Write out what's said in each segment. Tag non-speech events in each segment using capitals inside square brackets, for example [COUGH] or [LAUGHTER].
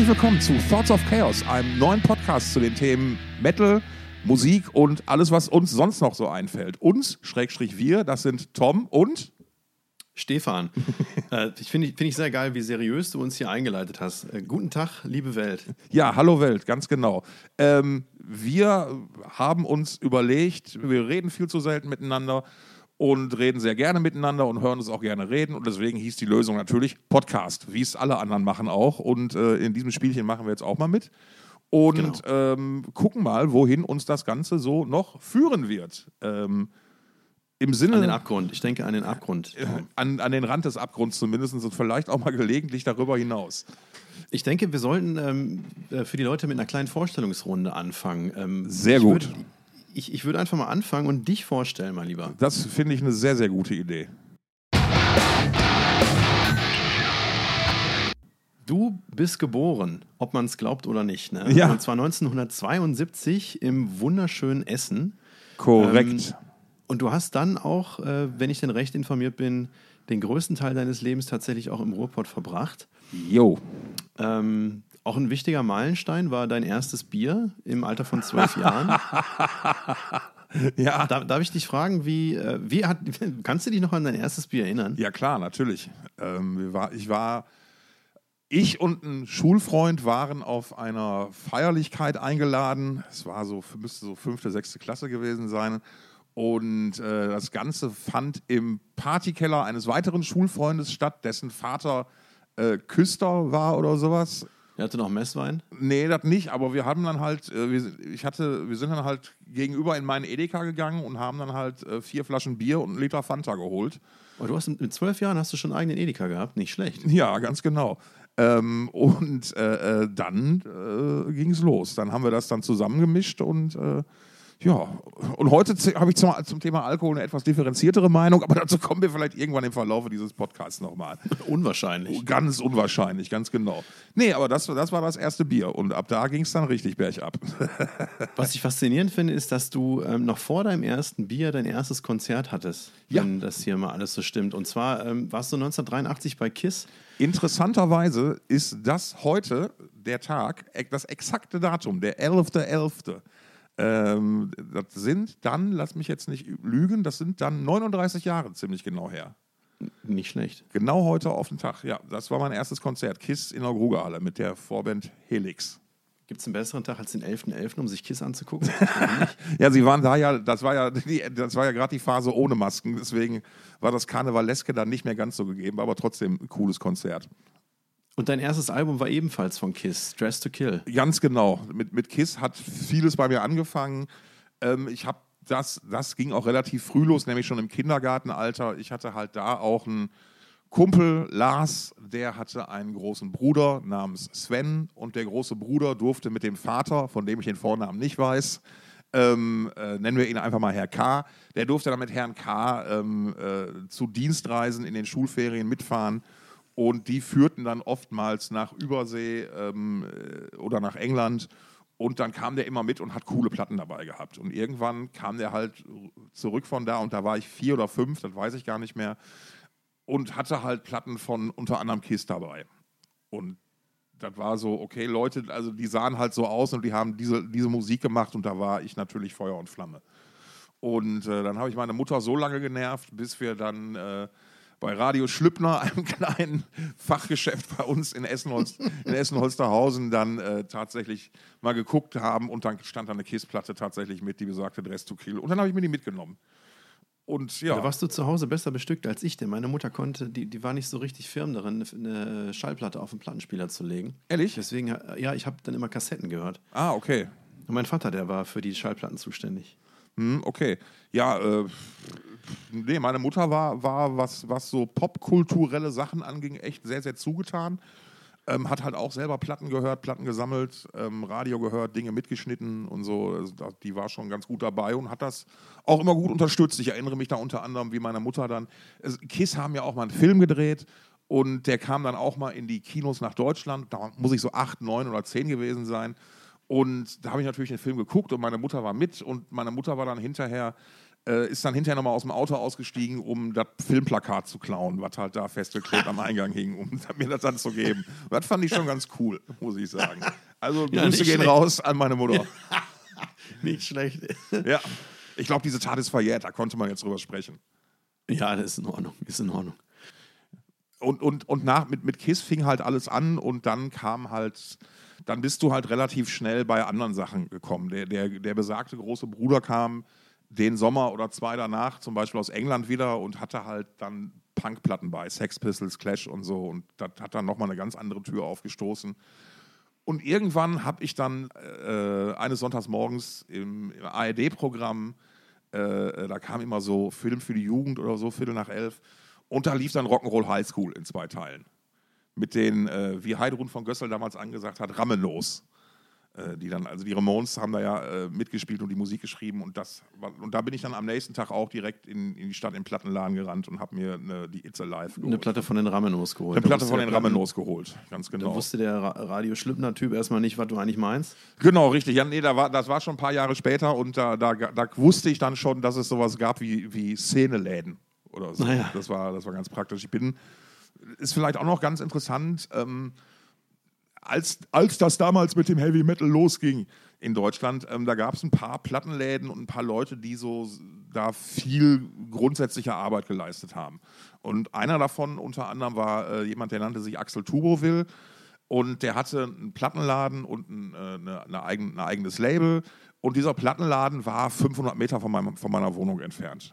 Herzlich willkommen zu Thoughts of Chaos, einem neuen Podcast zu den Themen Metal, Musik und alles, was uns sonst noch so einfällt. Uns, Schrägstrich wir, das sind Tom und Stefan. [LAUGHS] äh, ich finde find ich sehr geil, wie seriös du uns hier eingeleitet hast. Äh, guten Tag, liebe Welt. Ja, hallo Welt, ganz genau. Ähm, wir haben uns überlegt, wir reden viel zu selten miteinander und reden sehr gerne miteinander und hören uns auch gerne reden. Und deswegen hieß die Lösung natürlich Podcast, wie es alle anderen machen auch. Und äh, in diesem Spielchen machen wir jetzt auch mal mit. Und genau. ähm, gucken mal, wohin uns das Ganze so noch führen wird. Ähm, im Sinne. An den Abgrund. Ich denke an den Abgrund. Äh, an, an den Rand des Abgrunds zumindest und vielleicht auch mal gelegentlich darüber hinaus. Ich denke, wir sollten ähm, äh, für die Leute mit einer kleinen Vorstellungsrunde anfangen. Ähm, Sehr gut. Würde, ich, ich würde einfach mal anfangen und dich vorstellen, mein Lieber. Das finde ich eine sehr, sehr gute Idee. Du bist geboren, ob man es glaubt oder nicht. Ne? Ja. Und zwar 1972 im wunderschönen Essen. Korrekt. Ähm, und du hast dann auch, äh, wenn ich denn recht informiert bin, den größten Teil deines Lebens tatsächlich auch im Ruhrpott verbracht. Jo. Ähm, auch ein wichtiger Meilenstein war dein erstes Bier im Alter von zwölf Jahren. [LAUGHS] ja. Darf, darf, ich dich fragen, wie, äh, wie hat, [LAUGHS] kannst du dich noch an dein erstes Bier erinnern? Ja, klar, natürlich. Ähm, ich war, ich und ein Schulfreund waren auf einer Feierlichkeit eingeladen. Es war so, müsste so fünfte, sechste Klasse gewesen sein. Und äh, das Ganze fand im Partykeller eines weiteren Schulfreundes statt, dessen Vater äh, Küster war oder sowas. Er hatte noch Messwein? Nee, das nicht, aber wir haben dann halt, äh, wir, ich hatte, wir sind dann halt gegenüber in meinen Edeka gegangen und haben dann halt äh, vier Flaschen Bier und einen Liter Fanta geholt. Aber du hast mit zwölf Jahren hast du schon einen eigenen Edeka gehabt, nicht schlecht. Ja, ganz genau. Ähm, und äh, äh dann äh, ging es los. Dann haben wir das dann zusammengemischt und äh, ja, und heute habe ich zum, zum, Thema Alkohol eine etwas differenziertere Meinung, aber dazu kommen wir vielleicht irgendwann im Verlauf dieses Podcasts nochmal. Unwahrscheinlich. Ganz unwahrscheinlich, ganz genau. Nee, aber das, das war das erste Bier und ab da ging es dann richtig bergab. [LAUGHS] Was ich faszinierend finde, ist, dass du ähm, noch vor deinem ersten Bier dein erstes Konzert hattest, ja. wenn das hier mal alles so stimmt. Und zwar ähm, warst du 1983 bei KISS. Interessanterweise ist das heute der Tag, das exakte Datum, der 11.11. .11. Ähm, das sind dann, lass mich jetzt nicht lügen, das sind dann 39 Jahre ziemlich genau her. Nicht schlecht. Genau heute auf den Tag, ja. Das war mein erstes Konzert, KISS in der Grugerhalle mit der Vorband Helix. Gibt es einen besseren Tag als den 11.11., .11., um sich KISS anzugucken? [LAUGHS] ja, sie waren da ja, das war ja, das war ja gerade die Phase ohne Masken, deswegen war das Karnevaleske dann nicht mehr ganz so gegeben, aber trotzdem ein cooles Konzert. Und dein erstes Album war ebenfalls von Kiss, Dress to Kill. Ganz genau. Mit, mit Kiss hat vieles bei mir angefangen. Ähm, ich habe das, das ging auch relativ früh los, nämlich schon im Kindergartenalter. Ich hatte halt da auch einen Kumpel, Lars, der hatte einen großen Bruder namens Sven und der große Bruder durfte mit dem Vater, von dem ich den Vornamen nicht weiß, ähm, äh, nennen wir ihn einfach mal Herr K., der durfte dann mit Herrn K. Ähm, äh, zu Dienstreisen in den Schulferien mitfahren und die führten dann oftmals nach Übersee ähm, äh, oder nach England. Und dann kam der immer mit und hat coole Platten dabei gehabt. Und irgendwann kam der halt zurück von da und da war ich vier oder fünf, das weiß ich gar nicht mehr. Und hatte halt Platten von unter anderem Kiss dabei. Und das war so, okay, Leute, also die sahen halt so aus und die haben diese, diese Musik gemacht und da war ich natürlich Feuer und Flamme. Und äh, dann habe ich meine Mutter so lange genervt, bis wir dann äh, bei Radio Schlüppner, [LAUGHS] einem kleinen Fachgeschäft bei uns in Essen-Holsterhausen, in Essen dann äh, tatsächlich mal geguckt haben und dann stand da eine Kissplatte tatsächlich mit, die besagte Dress to Kill. Und dann habe ich mir die mitgenommen. Und ja. Da warst du zu Hause besser bestückt als ich, denn meine Mutter konnte, die, die war nicht so richtig firm darin, eine Schallplatte auf den Plattenspieler zu legen. Ehrlich? Deswegen, äh, ja, ich habe dann immer Kassetten gehört. Ah, okay. Und mein Vater, der war für die Schallplatten zuständig. Hm, okay. Ja, äh, nee, meine Mutter war, war was, was so popkulturelle Sachen anging, echt sehr, sehr zugetan. Ähm, hat halt auch selber Platten gehört, Platten gesammelt, ähm, Radio gehört, Dinge mitgeschnitten und so. Also, die war schon ganz gut dabei und hat das auch immer gut unterstützt. Ich erinnere mich da unter anderem, wie meine Mutter dann. Kiss haben ja auch mal einen Film gedreht und der kam dann auch mal in die Kinos nach Deutschland. Da muss ich so acht, neun oder zehn gewesen sein. Und da habe ich natürlich den Film geguckt und meine Mutter war mit und meine Mutter war dann hinterher äh, ist dann hinterher nochmal aus dem Auto ausgestiegen, um das Filmplakat zu klauen, was halt da festgeklebt am Eingang hing, um [LAUGHS] mir das dann zu geben. Und das fand ich schon ganz cool, muss ich sagen. Also Ja, Grüße gehen schlecht. raus an meine Mutter. [LAUGHS] Nicht schlecht. Ja. Ich glaube, diese Tat ist verjährt, da konnte man jetzt drüber sprechen. Ja, das ist in Ordnung. Ist in Ordnung. und, und, und nach, mit, mit KISS fing halt alles an und dann kam halt, dann bist du halt relativ schnell bei anderen Sachen gekommen. Der, der, der besagte große Bruder kam den Sommer oder zwei danach, zum Beispiel aus England wieder und hatte halt dann Punkplatten bei, Sex Pistols, Clash und so und das hat dann nochmal eine ganz andere Tür aufgestoßen. Und irgendwann habe ich dann äh, eines Sonntagsmorgens im, im ARD-Programm, äh, da kam immer so Film für die Jugend oder so, Viertel nach elf, und da lief dann Rock'n'Roll High School in zwei Teilen. Mit den, äh, wie Heidrun von Gössel damals angesagt hat, Rammenlos. Äh, die dann, also die Ramones haben da ja äh, mitgespielt und die Musik geschrieben und das war, und da bin ich dann am nächsten Tag auch direkt in, in die Stadt im Plattenladen gerannt und habe mir eine, die It's Alive geholt. Eine Platte von den Ramenos geholt. Eine Da Platte von den Ramenos geholt, ganz Da genau. wusste der Ra Radio Schlüppner-Typ erstmal nicht, was du eigentlich meinst. Genau, richtig. Ja, nee, da war, das war schon ein paar Jahre später und da, da, da wusste ich dann schon, dass es sowas gab wie, wie Szeneläden oder so. Naja. Das, war, das war ganz praktisch. Ich bin, ist vielleicht auch noch ganz interessant, ähm, als, als das damals mit dem Heavy Metal losging in Deutschland, ähm, da gab es ein paar Plattenläden und ein paar Leute, die so da viel grundsätzliche Arbeit geleistet haben. Und einer davon unter anderem war äh, jemand, der nannte sich Axel Tubowil. Und der hatte einen Plattenladen und ein, äh, eine, eine eigen, ein eigenes Label. Und dieser Plattenladen war 500 Meter von, meinem, von meiner Wohnung entfernt.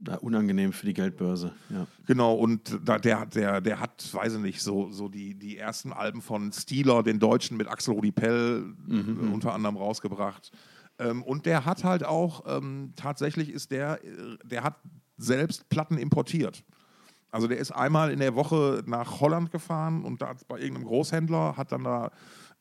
Da, unangenehm für die Geldbörse. Ja. Genau, und da, der, der, der hat, weiß ich nicht, so, so die, die ersten Alben von Steeler, den Deutschen mit Axel Rudi Pell äh, unter anderem rausgebracht. Ähm, und der hat halt auch, ähm, tatsächlich ist der, der hat selbst Platten importiert. Also der ist einmal in der Woche nach Holland gefahren und da bei irgendeinem Großhändler hat dann da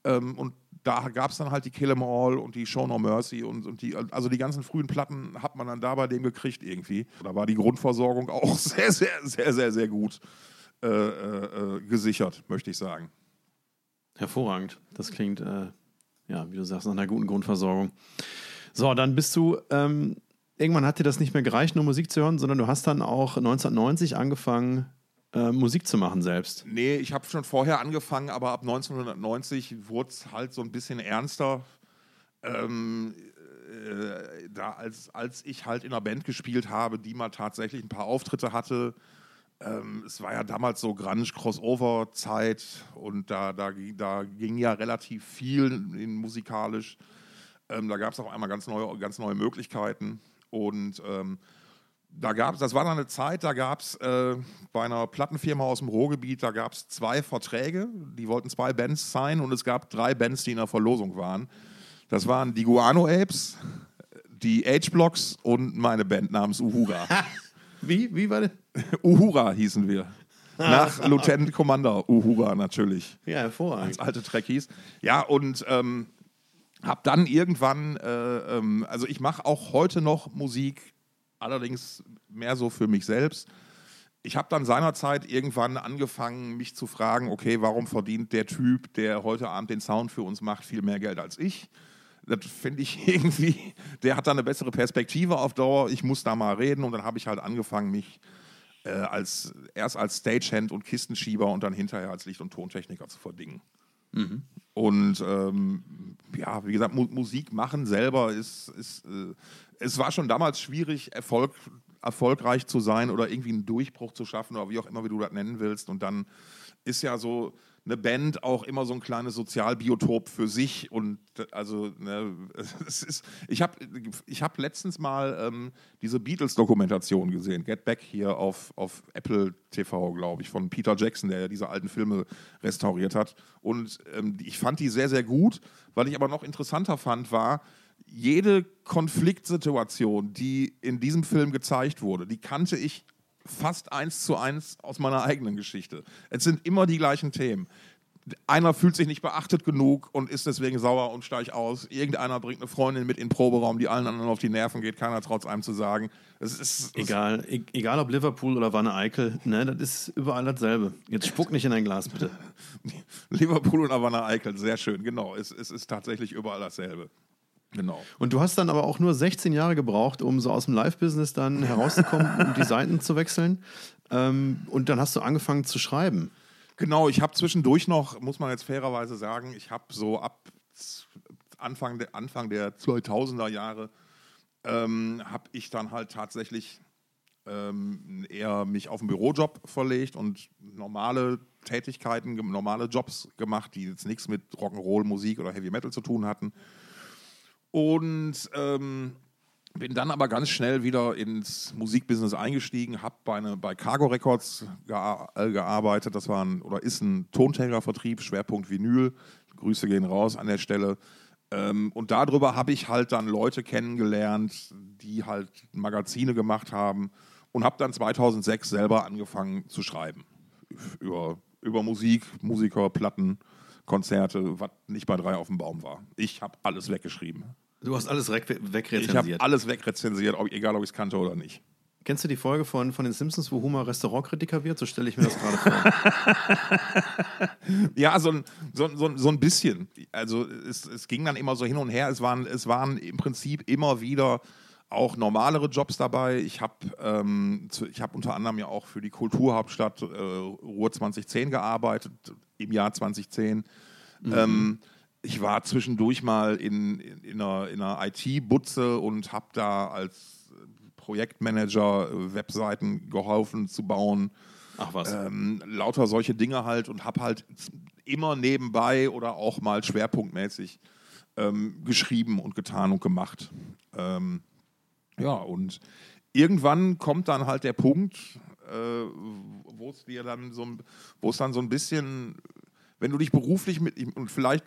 ähm, und da gab es dann halt die Kill 'Em All und die Show No Mercy und, und die, also die ganzen frühen Platten hat man dann da bei dem gekriegt irgendwie. Da war die Grundversorgung auch [LAUGHS] sehr, sehr, sehr, sehr, sehr gut äh, äh, äh, gesichert, möchte ich sagen. Hervorragend. Das klingt, äh, ja, wie du sagst, nach einer guten Grundversorgung. So, dann bist du, ähm, irgendwann hat dir das nicht mehr gereicht, nur Musik zu hören, sondern du hast dann auch 1990 angefangen, äh, Musik zu machen selbst. Nee, ich habe schon vorher angefangen, aber ab 1990 wurde es halt so ein bisschen ernster. Ähm, äh, da als, als ich halt in einer Band gespielt habe, die mal tatsächlich ein paar Auftritte hatte. Ähm, es war ja damals so Grunge-Crossover-Zeit und da, da, da ging ja relativ viel in, musikalisch. Ähm, da gab es auf einmal ganz neue, ganz neue Möglichkeiten und ähm, da gab das war dann eine Zeit, da gab es äh, bei einer Plattenfirma aus dem Ruhrgebiet, da gab es zwei Verträge, die wollten zwei Bands sein und es gab drei Bands, die in der Verlosung waren. Das waren die Guano Apes, die H-Blocks und meine Band namens Uhura. [LAUGHS] Wie? Wie war das? Uhura hießen wir. Nach Lieutenant Commander Uhura natürlich Ja, hervorragend. als alte Trekkies. Ja, und ähm, habe dann irgendwann, äh, ähm, also ich mache auch heute noch Musik, allerdings mehr so für mich selbst. Ich habe dann seinerzeit irgendwann angefangen, mich zu fragen, okay, warum verdient der Typ, der heute Abend den Sound für uns macht, viel mehr Geld als ich? Das finde ich [LAUGHS] irgendwie, der hat da eine bessere Perspektive auf Dauer. Ich muss da mal reden und dann habe ich halt angefangen, mich äh, als, erst als Stagehand und Kistenschieber und dann hinterher als Licht- und Tontechniker zu verdingen. Und ähm, ja, wie gesagt, Mu Musik machen selber ist, ist äh, es war schon damals schwierig, Erfolg, erfolgreich zu sein oder irgendwie einen Durchbruch zu schaffen oder wie auch immer, wie du das nennen willst. Und dann ist ja so eine Band auch immer so ein kleines Sozialbiotop für sich. Und also, ne, [LAUGHS] es ist, ich habe ich hab letztens mal ähm, diese Beatles-Dokumentation gesehen, Get Back hier auf, auf Apple TV, glaube ich, von Peter Jackson, der ja diese alten Filme restauriert hat. Und ähm, ich fand die sehr, sehr gut. Was ich aber noch interessanter fand, war, jede Konfliktsituation, die in diesem Film gezeigt wurde, die kannte ich fast eins zu eins aus meiner eigenen Geschichte. Es sind immer die gleichen Themen. Einer fühlt sich nicht beachtet genug und ist deswegen sauer und steigt aus. Irgendeiner bringt eine Freundin mit in den Proberaum, die allen anderen auf die Nerven geht. Keiner traut es einem zu sagen. Es ist, es Egal, e egal ob Liverpool oder Wanne Eickel, ne, das ist überall dasselbe. Jetzt spuck nicht in ein Glas, bitte. [LAUGHS] Liverpool und Havana Eickel, sehr schön, genau. Es, es ist tatsächlich überall dasselbe. Genau. Und du hast dann aber auch nur 16 Jahre gebraucht, um so aus dem Live-Business dann [LAUGHS] herauszukommen und die Seiten zu wechseln. Ähm, und dann hast du angefangen zu schreiben. Genau, ich habe zwischendurch noch, muss man jetzt fairerweise sagen, ich habe so ab Anfang der, Anfang der 2000er Jahre, ähm, habe ich dann halt tatsächlich ähm, eher mich auf einen Bürojob verlegt und normale Tätigkeiten, normale Jobs gemacht, die jetzt nichts mit Rock'n'Roll, Musik oder Heavy Metal zu tun hatten. Und ähm, bin dann aber ganz schnell wieder ins Musikbusiness eingestiegen, habe bei, eine, bei Cargo Records gear äh, gearbeitet. Das war ein, oder ist ein Tonträgervertrieb, Schwerpunkt Vinyl. Grüße gehen raus an der Stelle. Ähm, und darüber habe ich halt dann Leute kennengelernt, die halt Magazine gemacht haben und habe dann 2006 selber angefangen zu schreiben. Über, über Musik, Musiker, Platten, Konzerte, was nicht bei drei auf dem Baum war. Ich habe alles weggeschrieben. Du hast alles wegrezensiert. Ich habe alles wegrezensiert, ob, egal ob ich es kannte oder nicht. Kennst du die Folge von, von den Simpsons, wo Homer Restaurantkritiker wird? So stelle ich mir das gerade vor. [LAUGHS] ja, so ein, so, so, so ein bisschen. Also es, es ging dann immer so hin und her. Es waren, es waren im Prinzip immer wieder auch normalere Jobs dabei. Ich habe ähm, hab unter anderem ja auch für die Kulturhauptstadt äh, Ruhr 2010 gearbeitet, im Jahr 2010. Mhm. Ähm, ich war zwischendurch mal in, in, in einer, in einer IT-Butze und habe da als Projektmanager äh, Webseiten geholfen zu bauen. Ach was. Ähm, lauter solche Dinge halt und habe halt immer nebenbei oder auch mal schwerpunktmäßig ähm, geschrieben und getan und gemacht. Ähm, ja, und irgendwann kommt dann halt der Punkt, äh, wo es dir dann so, wo es dann so ein bisschen, wenn du dich beruflich mit, und vielleicht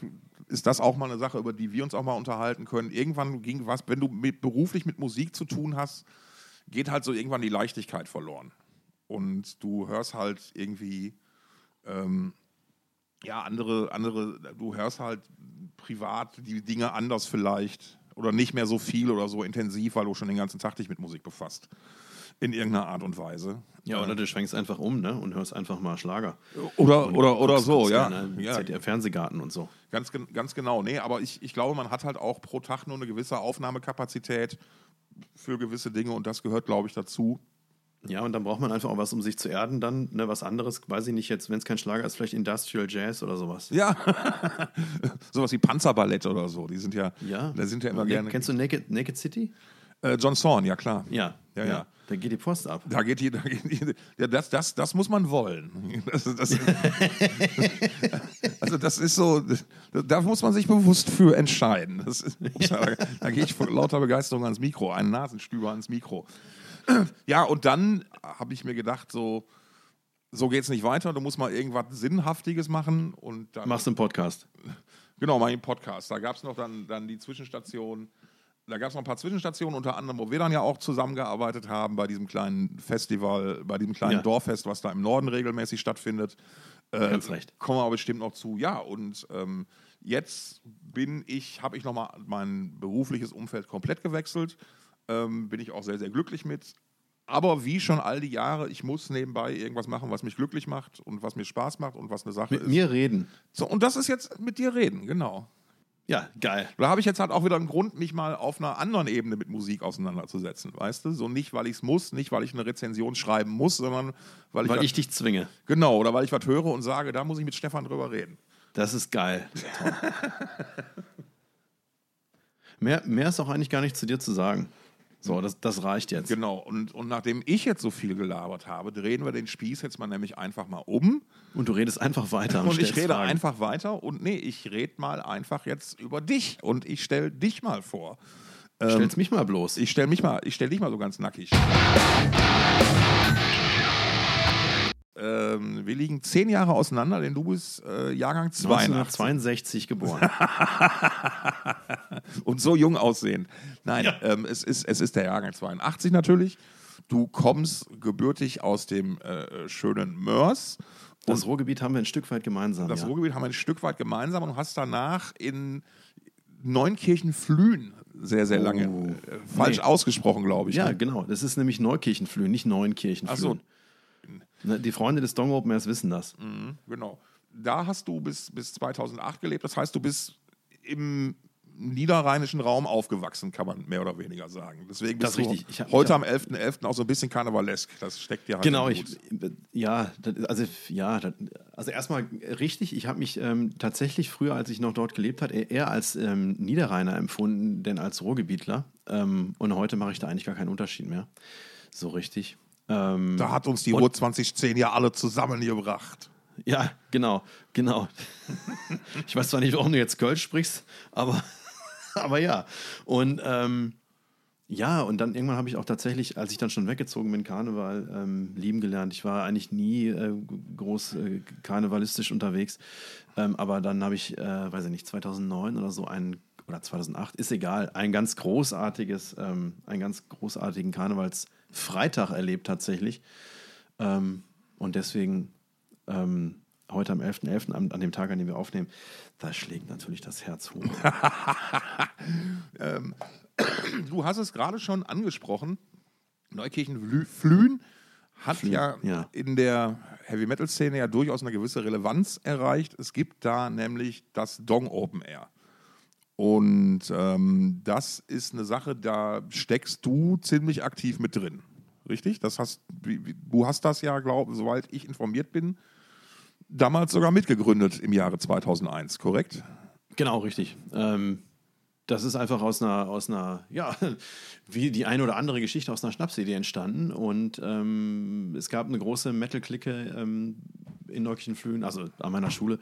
ist das auch mal eine Sache, über die wir uns auch mal unterhalten können. Irgendwann ging was, wenn du mit, beruflich mit Musik zu tun hast, geht halt so irgendwann die Leichtigkeit verloren. Und du hörst halt irgendwie, ähm, ja, andere, andere, du hörst halt privat die Dinge anders vielleicht oder nicht mehr so viel oder so intensiv, weil du schon den ganzen Tag dich mit Musik befasst. In irgendeiner Art und Weise. Ja, oder du schwenkst einfach um ne? und hörst einfach mal Schlager. Oder, und oder, oder so, ja. ja. ZDF Fernsehgarten und so. Ganz, ganz genau. Nee, aber ich, ich glaube, man hat halt auch pro Tag nur eine gewisse Aufnahmekapazität für gewisse Dinge und das gehört, glaube ich, dazu. Ja, und dann braucht man einfach auch was, um sich zu erden, dann ne, was anderes, weiß ich nicht jetzt, wenn es kein Schlager ist, vielleicht Industrial Jazz oder sowas. Ja, [LAUGHS] sowas wie Panzerballett oder so, die sind ja, ja. da sind ja immer gerne. Kennst du Naked, Naked City? Äh, John Thorne, ja klar. Ja, ja, ja. ja. Da geht die Post ab. Da geht die, da geht die ja, das, das, das muss man wollen. [LAUGHS] Das, das, also das ist so, da muss man sich bewusst für entscheiden. Ist, [LAUGHS] da, da gehe ich vor lauter Begeisterung ans Mikro, einen Nasenstüber ans Mikro. Ja, und dann habe ich mir gedacht, so, so geht es nicht weiter. Du musst mal irgendwas Sinnhaftiges machen. Und dann, Machst einen Podcast? Genau, mal einen Podcast. Da gab es noch dann, dann die Zwischenstation da gab es noch ein paar Zwischenstationen, unter anderem, wo wir dann ja auch zusammengearbeitet haben bei diesem kleinen Festival, bei diesem kleinen ja. Dorffest, was da im Norden regelmäßig stattfindet. Äh, Ganz recht. Kommen wir aber bestimmt noch zu. Ja, und ähm, jetzt bin ich, habe ich nochmal mein berufliches Umfeld komplett gewechselt. Ähm, bin ich auch sehr, sehr glücklich mit. Aber wie schon all die Jahre, ich muss nebenbei irgendwas machen, was mich glücklich macht und was mir Spaß macht und was eine Sache mit ist. Mit mir reden. So, und das ist jetzt mit dir reden, genau. Ja, geil. Da habe ich jetzt halt auch wieder einen Grund, mich mal auf einer anderen Ebene mit Musik auseinanderzusetzen, weißt du? So nicht, weil ich es muss, nicht, weil ich eine Rezension schreiben muss, sondern weil ich. Weil ich dich zwinge. Genau, oder weil ich was höre und sage, da muss ich mit Stefan drüber reden. Das ist geil. [LAUGHS] mehr, mehr ist auch eigentlich gar nicht zu dir zu sagen. So, das, das reicht jetzt. Genau, und, und nachdem ich jetzt so viel gelabert habe, drehen wir den Spieß jetzt mal nämlich einfach mal um. Und du redest einfach weiter. Und, und ich rede Fragen. einfach weiter und nee, ich rede mal einfach jetzt über dich und ich stelle dich mal vor. Stell's ähm, mich mal bloß. Ich stelle mich mal, ich stell dich mal so ganz nackig. Ähm, wir liegen zehn Jahre auseinander, denn du bist äh, Jahrgang 1962 geboren. [LAUGHS] Und so jung aussehen. Nein, ja. ähm, es, ist, es ist der Jahrgang 82 natürlich. Du kommst gebürtig aus dem äh, schönen Mörs. Das Ruhrgebiet haben wir ein Stück weit gemeinsam. Das ja. Ruhrgebiet haben wir ein Stück weit gemeinsam und hast danach in Neunkirchen-Flühen sehr, sehr lange oh, äh, falsch nee. ausgesprochen, glaube ich. Ja, ne? genau. Das ist nämlich Neukirchen-Flühen, nicht Neunkirchen-Flühen. Ach so. Ne, die Freunde des Dong Open Airs wissen das. Mhm, genau. Da hast du bis, bis 2008 gelebt. Das heißt, du bist im niederrheinischen Raum aufgewachsen, kann man mehr oder weniger sagen. Deswegen bist Das ist richtig. Ich du hab- heute ich am 11.11. auch so ein bisschen karnevalesk. Das steckt dir halt Genau, ich, ja, also ja, also erstmal richtig. Ich habe mich ähm, tatsächlich früher, als ich noch dort gelebt habe, eher als ähm, Niederrheiner empfunden, denn als Ruhrgebietler. Ähm, und heute mache ich da eigentlich gar keinen Unterschied mehr. So richtig. Ähm, Da hat uns die Ruhr 2010 ja alle zusammengebracht. ja, genau, genau. [LAUGHS] ich weiß zwar nicht, warum du jetzt Kölsch sprichst, aber, [LAUGHS] aber ja. Und ähm, ja, und dann irgendwann habe ich auch tatsächlich, als ich dann schon weggezogen bin, Karneval ähm, lieben gelernt. Ich war eigentlich nie äh, groß äh, karnevalistisch unterwegs, ähm, aber dann habe ich, äh, weiß ich nicht, 2009 oder so ein oder 2008, ist egal, ein ganz großartiges, ähm, einen ganz großartigen Karnevalsfreitag erlebt tatsächlich. Ähm, und deswegen ähm, heute am 11.11., an, an dem Tag, an dem wir aufnehmen, da schlägt natürlich das Herz hoch. [LAUGHS] Du hast es gerade schon angesprochen. Neukirchen-Flühen hat ja, ja. in der Heavy-Metal-Szene ja durchaus eine gewisse Relevanz erreicht. Es gibt da nämlich das Dong Open Air. Und ähm, das ist eine Sache, da steckst du ziemlich aktiv mit drin. Richtig? Das hast, du hast das ja, glaube soweit ich informiert bin, damals sogar mitgegründet im Jahre 2001, korrekt? Genau, richtig. Ähm, das ist einfach aus einer, aus einer, ja, [LAUGHS] wie die eine oder andere Geschichte aus einer Schnapsidee entstanden. Und ähm, es gab eine große Metal-Clique ähm, in Neukirchenflühen, also an meiner Schule,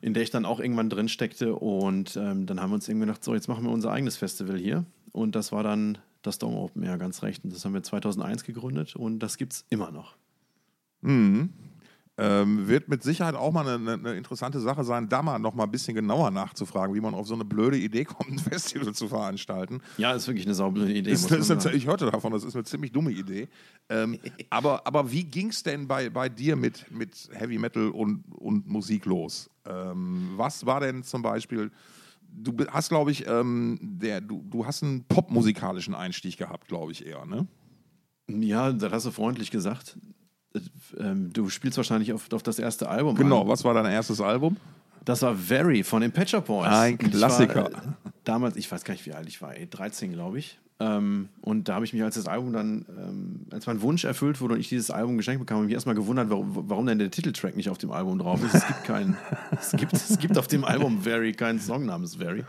in der ich dann auch irgendwann drin steckte. Und ähm, dann haben wir uns irgendwie gedacht, so, jetzt machen wir unser eigenes Festival hier. Und das war dann das Dome Open Air, ganz recht. Und das haben wir 2001 gegründet und das gibt es immer noch. Ähm, wird mit Sicherheit auch mal eine, eine interessante Sache sein, da mal noch mal ein bisschen genauer nachzufragen, wie man auf so eine blöde Idee kommt, ein [LAUGHS] Festival zu veranstalten. Ja, ist wirklich eine saublöde Idee. Ist, ist eine, ich hörte davon, das ist eine ziemlich dumme Idee. Ähm, [LAUGHS] aber, aber wie ging es denn bei, bei dir mit, mit Heavy Metal und, und Musik los? Ähm, was war denn zum Beispiel, du hast, glaube ich, ähm, der, du, du hast einen popmusikalischen Einstieg gehabt, glaube ich eher, ne? Ja, das hast du freundlich gesagt. Äh, ähm, Du spielst wahrscheinlich auf, auf das erste Album. Genau, an. was war dein erstes Album? Das war Very von den Shop Boys. Ein Klassiker. War, äh, damals, ich weiß gar nicht, wie alt ich war, ey, 13, glaube ich. Ähm, und da habe ich mich, als das Album dann, ähm, als mein Wunsch erfüllt wurde und ich dieses Album geschenkt bekam, habe ich mich erstmal gewundert, warum, warum denn der Titeltrack nicht auf dem Album drauf ist. Es gibt keinen, [LAUGHS] es gibt, es gibt auf dem Album Very keinen Song namens Very.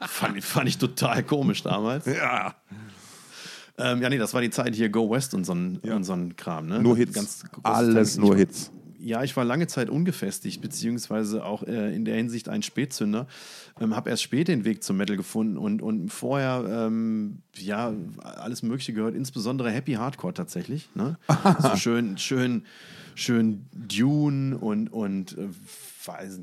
Fand, fand ich total komisch damals. Ja. Ähm, ja, nee, das war die Zeit hier Go West und so ein, und so ein Kram. Ne? Nur Hits. Ganz Alles nur Hits. Ja, ich war lange Zeit ungefestigt, beziehungsweise auch äh, in der Hinsicht ein Spätzünder. Ähm, habe erst spät den Weg zum Metal gefunden und, und vorher, ähm, ja, alles Mögliche gehört, insbesondere Happy Hardcore tatsächlich. Ne? [LAUGHS] so schön, schön, schön Dune und, und äh,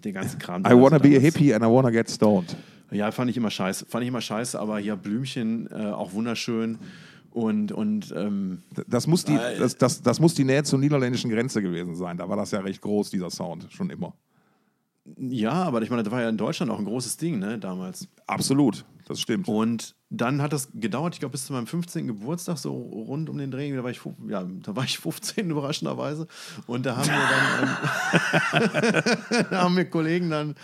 den ganzen Kram. I wanna be a hippie and I wanna get stoned. ja, fand ich immer scheiße. Fand ich immer scheiße, aber hier Blümchen äh, auch wunderschön. Und, und ähm, Das muss, die, Äh, das, das, das muss die Nähe zur niederländischen Grenze gewesen sein. Da war das ja recht groß, dieser Sound, schon immer. ja, aber ich meine, das war ja in Deutschland auch ein großes Ding, ne, damals. Absolut, das stimmt. Und dann hat das gedauert, ich glaube, bis zu meinem 15. Geburtstag, so rund um den Dreh, da war ich, ja, da war ich 15 überraschenderweise. Und da haben wir dann, [LAUGHS] ähm, [LAUGHS] da haben mir Kollegen dann,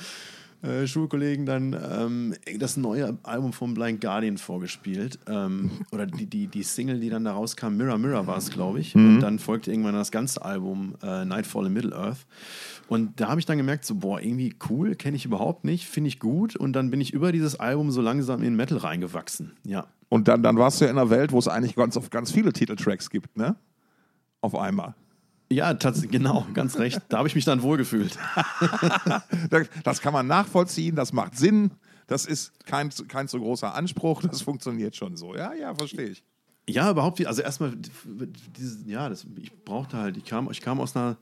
äh, Schulkollegen dann ähm, das neue Album von Blind Guardian vorgespielt. Ähm, oder die, die, die Single, die dann da rauskam, Mirror Mirror war es, glaube ich. Und dann folgte irgendwann das ganze Album äh, Nightfall in Middle-earth. Und da habe ich dann gemerkt, so, boah, irgendwie cool, kenne ich überhaupt nicht, finde ich gut. Und dann bin ich über dieses Album so langsam in Metal reingewachsen. Ja. Und dann, dann warst du ja in einer Welt, wo es eigentlich ganz, ganz viele Titeltracks gibt, ne? Auf einmal. Ja, tatsächlich, genau, ganz recht. Da habe ich mich dann wohlgefühlt. [LAUGHS] Das, das kann man nachvollziehen, das macht Sinn. Das ist kein, kein so großer Anspruch, das funktioniert schon so. Ja, ja, verstehe ich. Ja, überhaupt, also erstmal, dieses, ja, das, ich brauchte halt, ich kam, ich kam aus einer,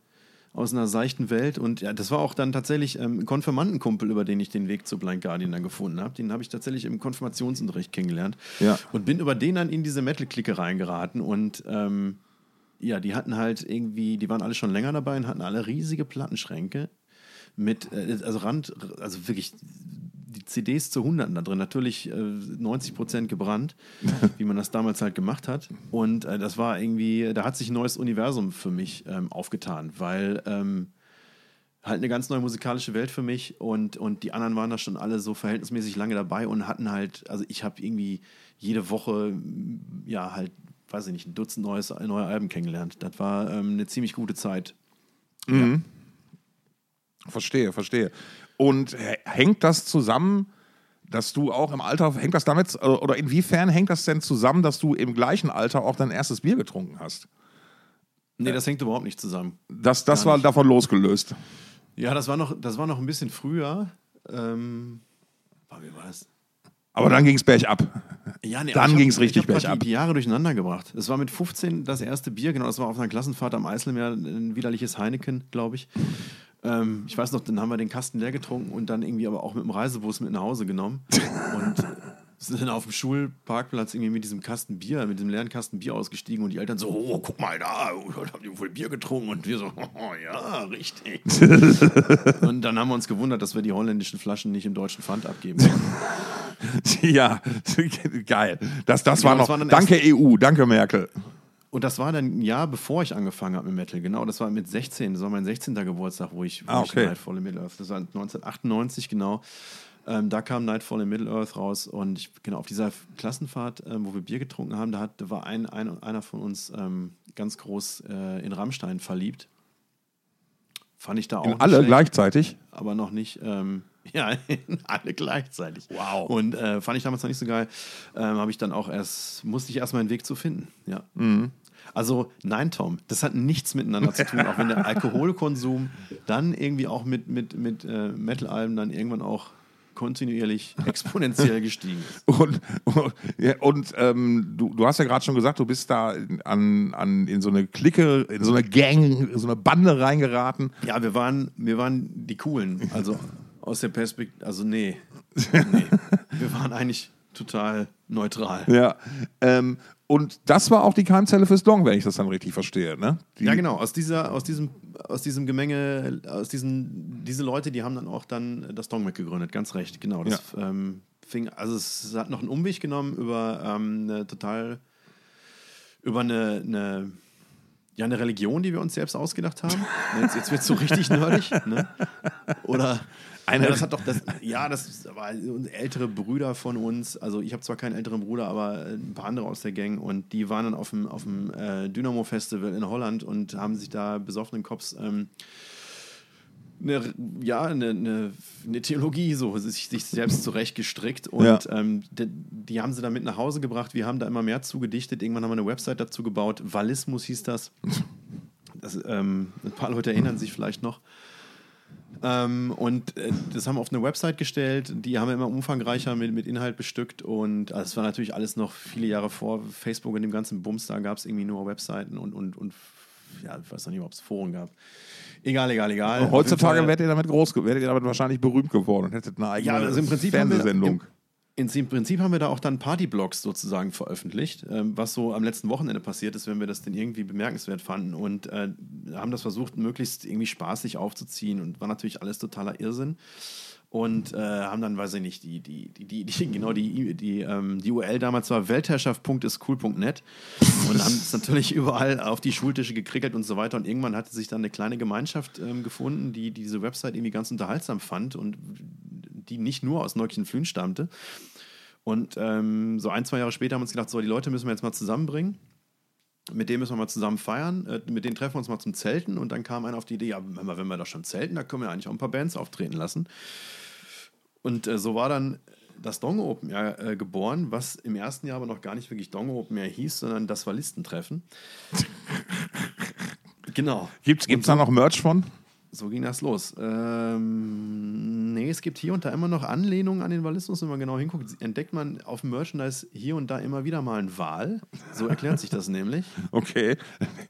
aus einer seichten Welt und ja, das war auch dann tatsächlich ähm, ein Konfirmandenkumpel, über den ich den Weg zu Blind Guardian dann gefunden habe. Den habe ich tatsächlich im Konfirmationsunterricht kennengelernt Ja. und bin über den dann in diese Metal-Clique reingeraten und ähm, ja, die hatten halt irgendwie, die waren alle schon länger dabei und hatten alle riesige Plattenschränke mit, äh, also Rand, also wirklich die CDs zu Hunderten da drin. Natürlich äh, 90 Prozent gebrannt, [LAUGHS] wie man das damals halt gemacht hat. Und äh, das war irgendwie, da hat sich ein neues Universum für mich ähm, aufgetan, weil ähm, halt eine ganz neue musikalische Welt für mich und, und die anderen waren da schon alle so verhältnismäßig lange dabei und hatten halt, also ich habe irgendwie jede Woche, ja, halt, weiß ich nicht, ein Dutzend neues, neue Alben kennengelernt. Das war ähm, eine ziemlich gute Zeit. Mhm. Verstehe, verstehe. Und hängt das zusammen, dass du auch im Alter, hängt das damit, äh, oder inwiefern hängt das denn zusammen, dass du im gleichen Alter auch dein erstes Bier getrunken hast? Nee, das hängt überhaupt nicht zusammen. Das, das war davon losgelöst. Ja, das war noch, das war noch ein bisschen früher. Ähm, wie war das? Aber dann ging es bergab. Ja, nee, dann ging es richtig ich bergab. Die, die Jahre durcheinander gebracht. Es war mit 15 das erste Bier, genau, das war auf einer Klassenfahrt am Eiselmeer, ein widerliches Heineken, glaube ich. Ähm, ich weiß noch, dann haben wir den Kasten leer getrunken und dann irgendwie aber auch mit dem Reisebus mit nach Hause genommen. Und äh, sind dann auf dem Schulparkplatz irgendwie mit diesem Kasten Bier, mit dem leeren Kasten Bier ausgestiegen und die Eltern so, oh, guck mal da, oh, haben die wohl Bier getrunken und wir so, [LAUGHS] oh, ja, richtig. [LAUGHS] und dann haben wir uns gewundert, dass wir die holländischen Flaschen nicht im deutschen Pfand abgeben. [LAUGHS] ja, geil. Das, das Genau, war noch. war danke EU, danke Merkel. Und das war dann ein Jahr, bevor ich angefangen habe mit Metal. Genau, das war mit 16. Das war mein 16. Geburtstag, wo ich, wo Ah, ich okay. Nightfall in Middle-earth. Das war 1998, genau. Ähm, da kam Nightfall in Middle-earth raus. Und ich, genau, auf dieser Klassenfahrt, ähm, wo wir Bier getrunken haben, da, hat, war ein, ein, einer von uns ähm, ganz groß äh, in Rammstein verliebt. Fand ich da auch In alle schlecht, gleichzeitig. aber noch nicht. Ähm, [LAUGHS] ja, in alle gleichzeitig. Wow. Und äh, fand ich damals noch nicht so geil. Ähm, Habe ich dann auch erst, musste ich erst mal einen Weg zu finden. Ja. Mhm. Also, nein, Tom, das hat nichts miteinander zu tun, auch wenn der [LAUGHS] Alkoholkonsum dann irgendwie auch mit, mit, mit äh, Metal-Alben dann irgendwann auch kontinuierlich [LAUGHS] exponentiell gestiegen ist. [LAUGHS] Und, und, ja, und ähm, du, du hast ja gerade schon gesagt, du bist da an, an, in so eine Clique, in so eine Gang, in so eine Bande reingeraten. Ja, wir waren, wir waren die Coolen. Also aus der Perspektive, also nee, [LAUGHS] nee. Wir waren eigentlich total neutral. Ja. Ähm, und das war auch die Keimzelle fürs Dong, wenn ich das dann richtig verstehe. Ne? Die, Ja, genau. Aus, dieser, aus, diesem, aus diesem Gemenge, aus diesen, diese Leute, die haben dann auch dann das Dong mitgegründet, ganz recht, genau. Das ähm, fing, also es hat noch einen Umweg genommen über ähm, eine total, über eine, eine, ja, eine Religion, die wir uns selbst ausgedacht haben. Jetzt, jetzt wird es so richtig nerdig, ne? Oder Eine- ja, das hat doch das, ja, das war ältere Brüder von uns. Also ich habe zwar keinen älteren Bruder, aber ein paar andere aus der Gang und die waren dann auf dem, auf dem äh, Dynamo Festival in Holland und haben sich da besoffenen Cops ähm, eine, ja, eine, eine, eine Theologie so sich, sich selbst zurechtgestrickt und Ja. ähm, die, die haben sie dann mit nach Hause gebracht. Wir haben da immer mehr zugedichtet. Irgendwann haben wir eine Website dazu gebaut. Valismus hieß das. das ähm, ein paar Leute erinnern sich vielleicht noch. Ähm, und äh, das haben wir auf eine Website gestellt. Die haben wir immer umfangreicher mit, mit Inhalt bestückt. Und also, es war natürlich alles noch viele Jahre vor Facebook und dem ganzen Bums. Da gab es irgendwie nur Webseiten und, und, und ja, ich weiß noch nicht, ob es Foren gab. Egal, egal, egal. Heutzutage werdet ihr damit groß, werdet ihr damit wahrscheinlich berühmt geworden und hättet eine eigene ja, also im Prinzip haben wir, Fernsehsendung. im, im Prinzip haben wir da auch dann Partyblogs sozusagen veröffentlicht, ähm, was so am letzten Wochenende passiert ist, wenn wir das denn irgendwie bemerkenswert fanden und äh, haben das versucht, möglichst irgendwie spaßig aufzuziehen und war natürlich alles totaler Irrsinn. Und äh, haben dann, weiß ich nicht, die, die, die, die, genau die, die, ähm, die URL damals war weltherrschaft.iscool.net und haben es natürlich überall auf die Schultische gekrickelt und so weiter. Und irgendwann hatte sich dann eine kleine Gemeinschaft ähm, gefunden, die diese Website irgendwie ganz unterhaltsam fand und die nicht nur aus Neukirchen-Flühen stammte. Und ähm, so ein, zwei Jahre später haben wir uns gedacht, so, die Leute müssen wir jetzt mal zusammenbringen. Mit denen müssen wir mal zusammen feiern. Äh, mit denen treffen wir uns mal zum Zelten. Und dann kam einer auf die Idee, ja, wenn wir, wenn wir da schon zelten, da können wir eigentlich auch ein paar Bands auftreten lassen. Und äh, so war dann das Dong Open Air äh, geboren, was im ersten Jahr aber noch gar nicht wirklich Dong Open Air hieß, sondern das war Listentreffen. [LAUGHS] genau. Gibt es da noch Merch von? So ging das los. Ähm, nee, es gibt hier und da immer noch Anlehnungen an den Walismus, wenn man genau hinguckt, entdeckt man auf dem Merchandise hier und da immer wieder mal einen Wal. So erklärt sich das nämlich. [LAUGHS] Okay.